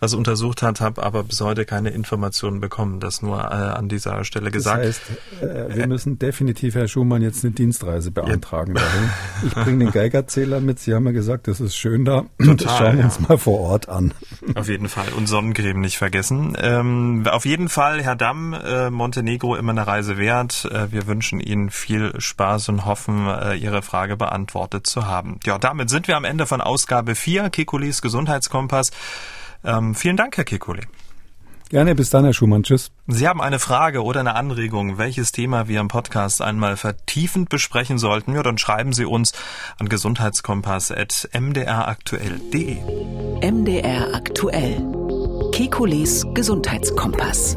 was untersucht hat, habe aber bis heute keine Informationen bekommen. Das nur äh, an dieser Stelle gesagt. Das heißt, äh, wir müssen definitiv, Herr Schumann, jetzt eine Dienstreise beantragen ja. Ich bringe den Geigerzähler mit. Sie haben ja gesagt, das ist schön da. Total, das schauen wir uns mal vor Ort an. Auf jeden Fall. Und Sonnencreme nicht vergessen. Ähm, auf jeden Fall, Herr Damm, äh, Montenegro immer eine Reise wert. Äh, wir wünschen Ihnen viel Spaß und hoffen, äh, Ihre Frage beantwortet zu haben. Ja, damit sind wir am Ende von Ausgabe 4. Kekulis Gesundheitskompass. Ähm, vielen Dank, Herr Kekuli. Gerne, bis dann, Herr Schumann. Tschüss. Sie haben eine Frage oder eine Anregung, welches Thema wir im Podcast einmal vertiefend besprechen sollten, ja, dann schreiben Sie uns an gesundheitskompass.mdraktuell.de. MDR aktuell. Kekules Gesundheitskompass.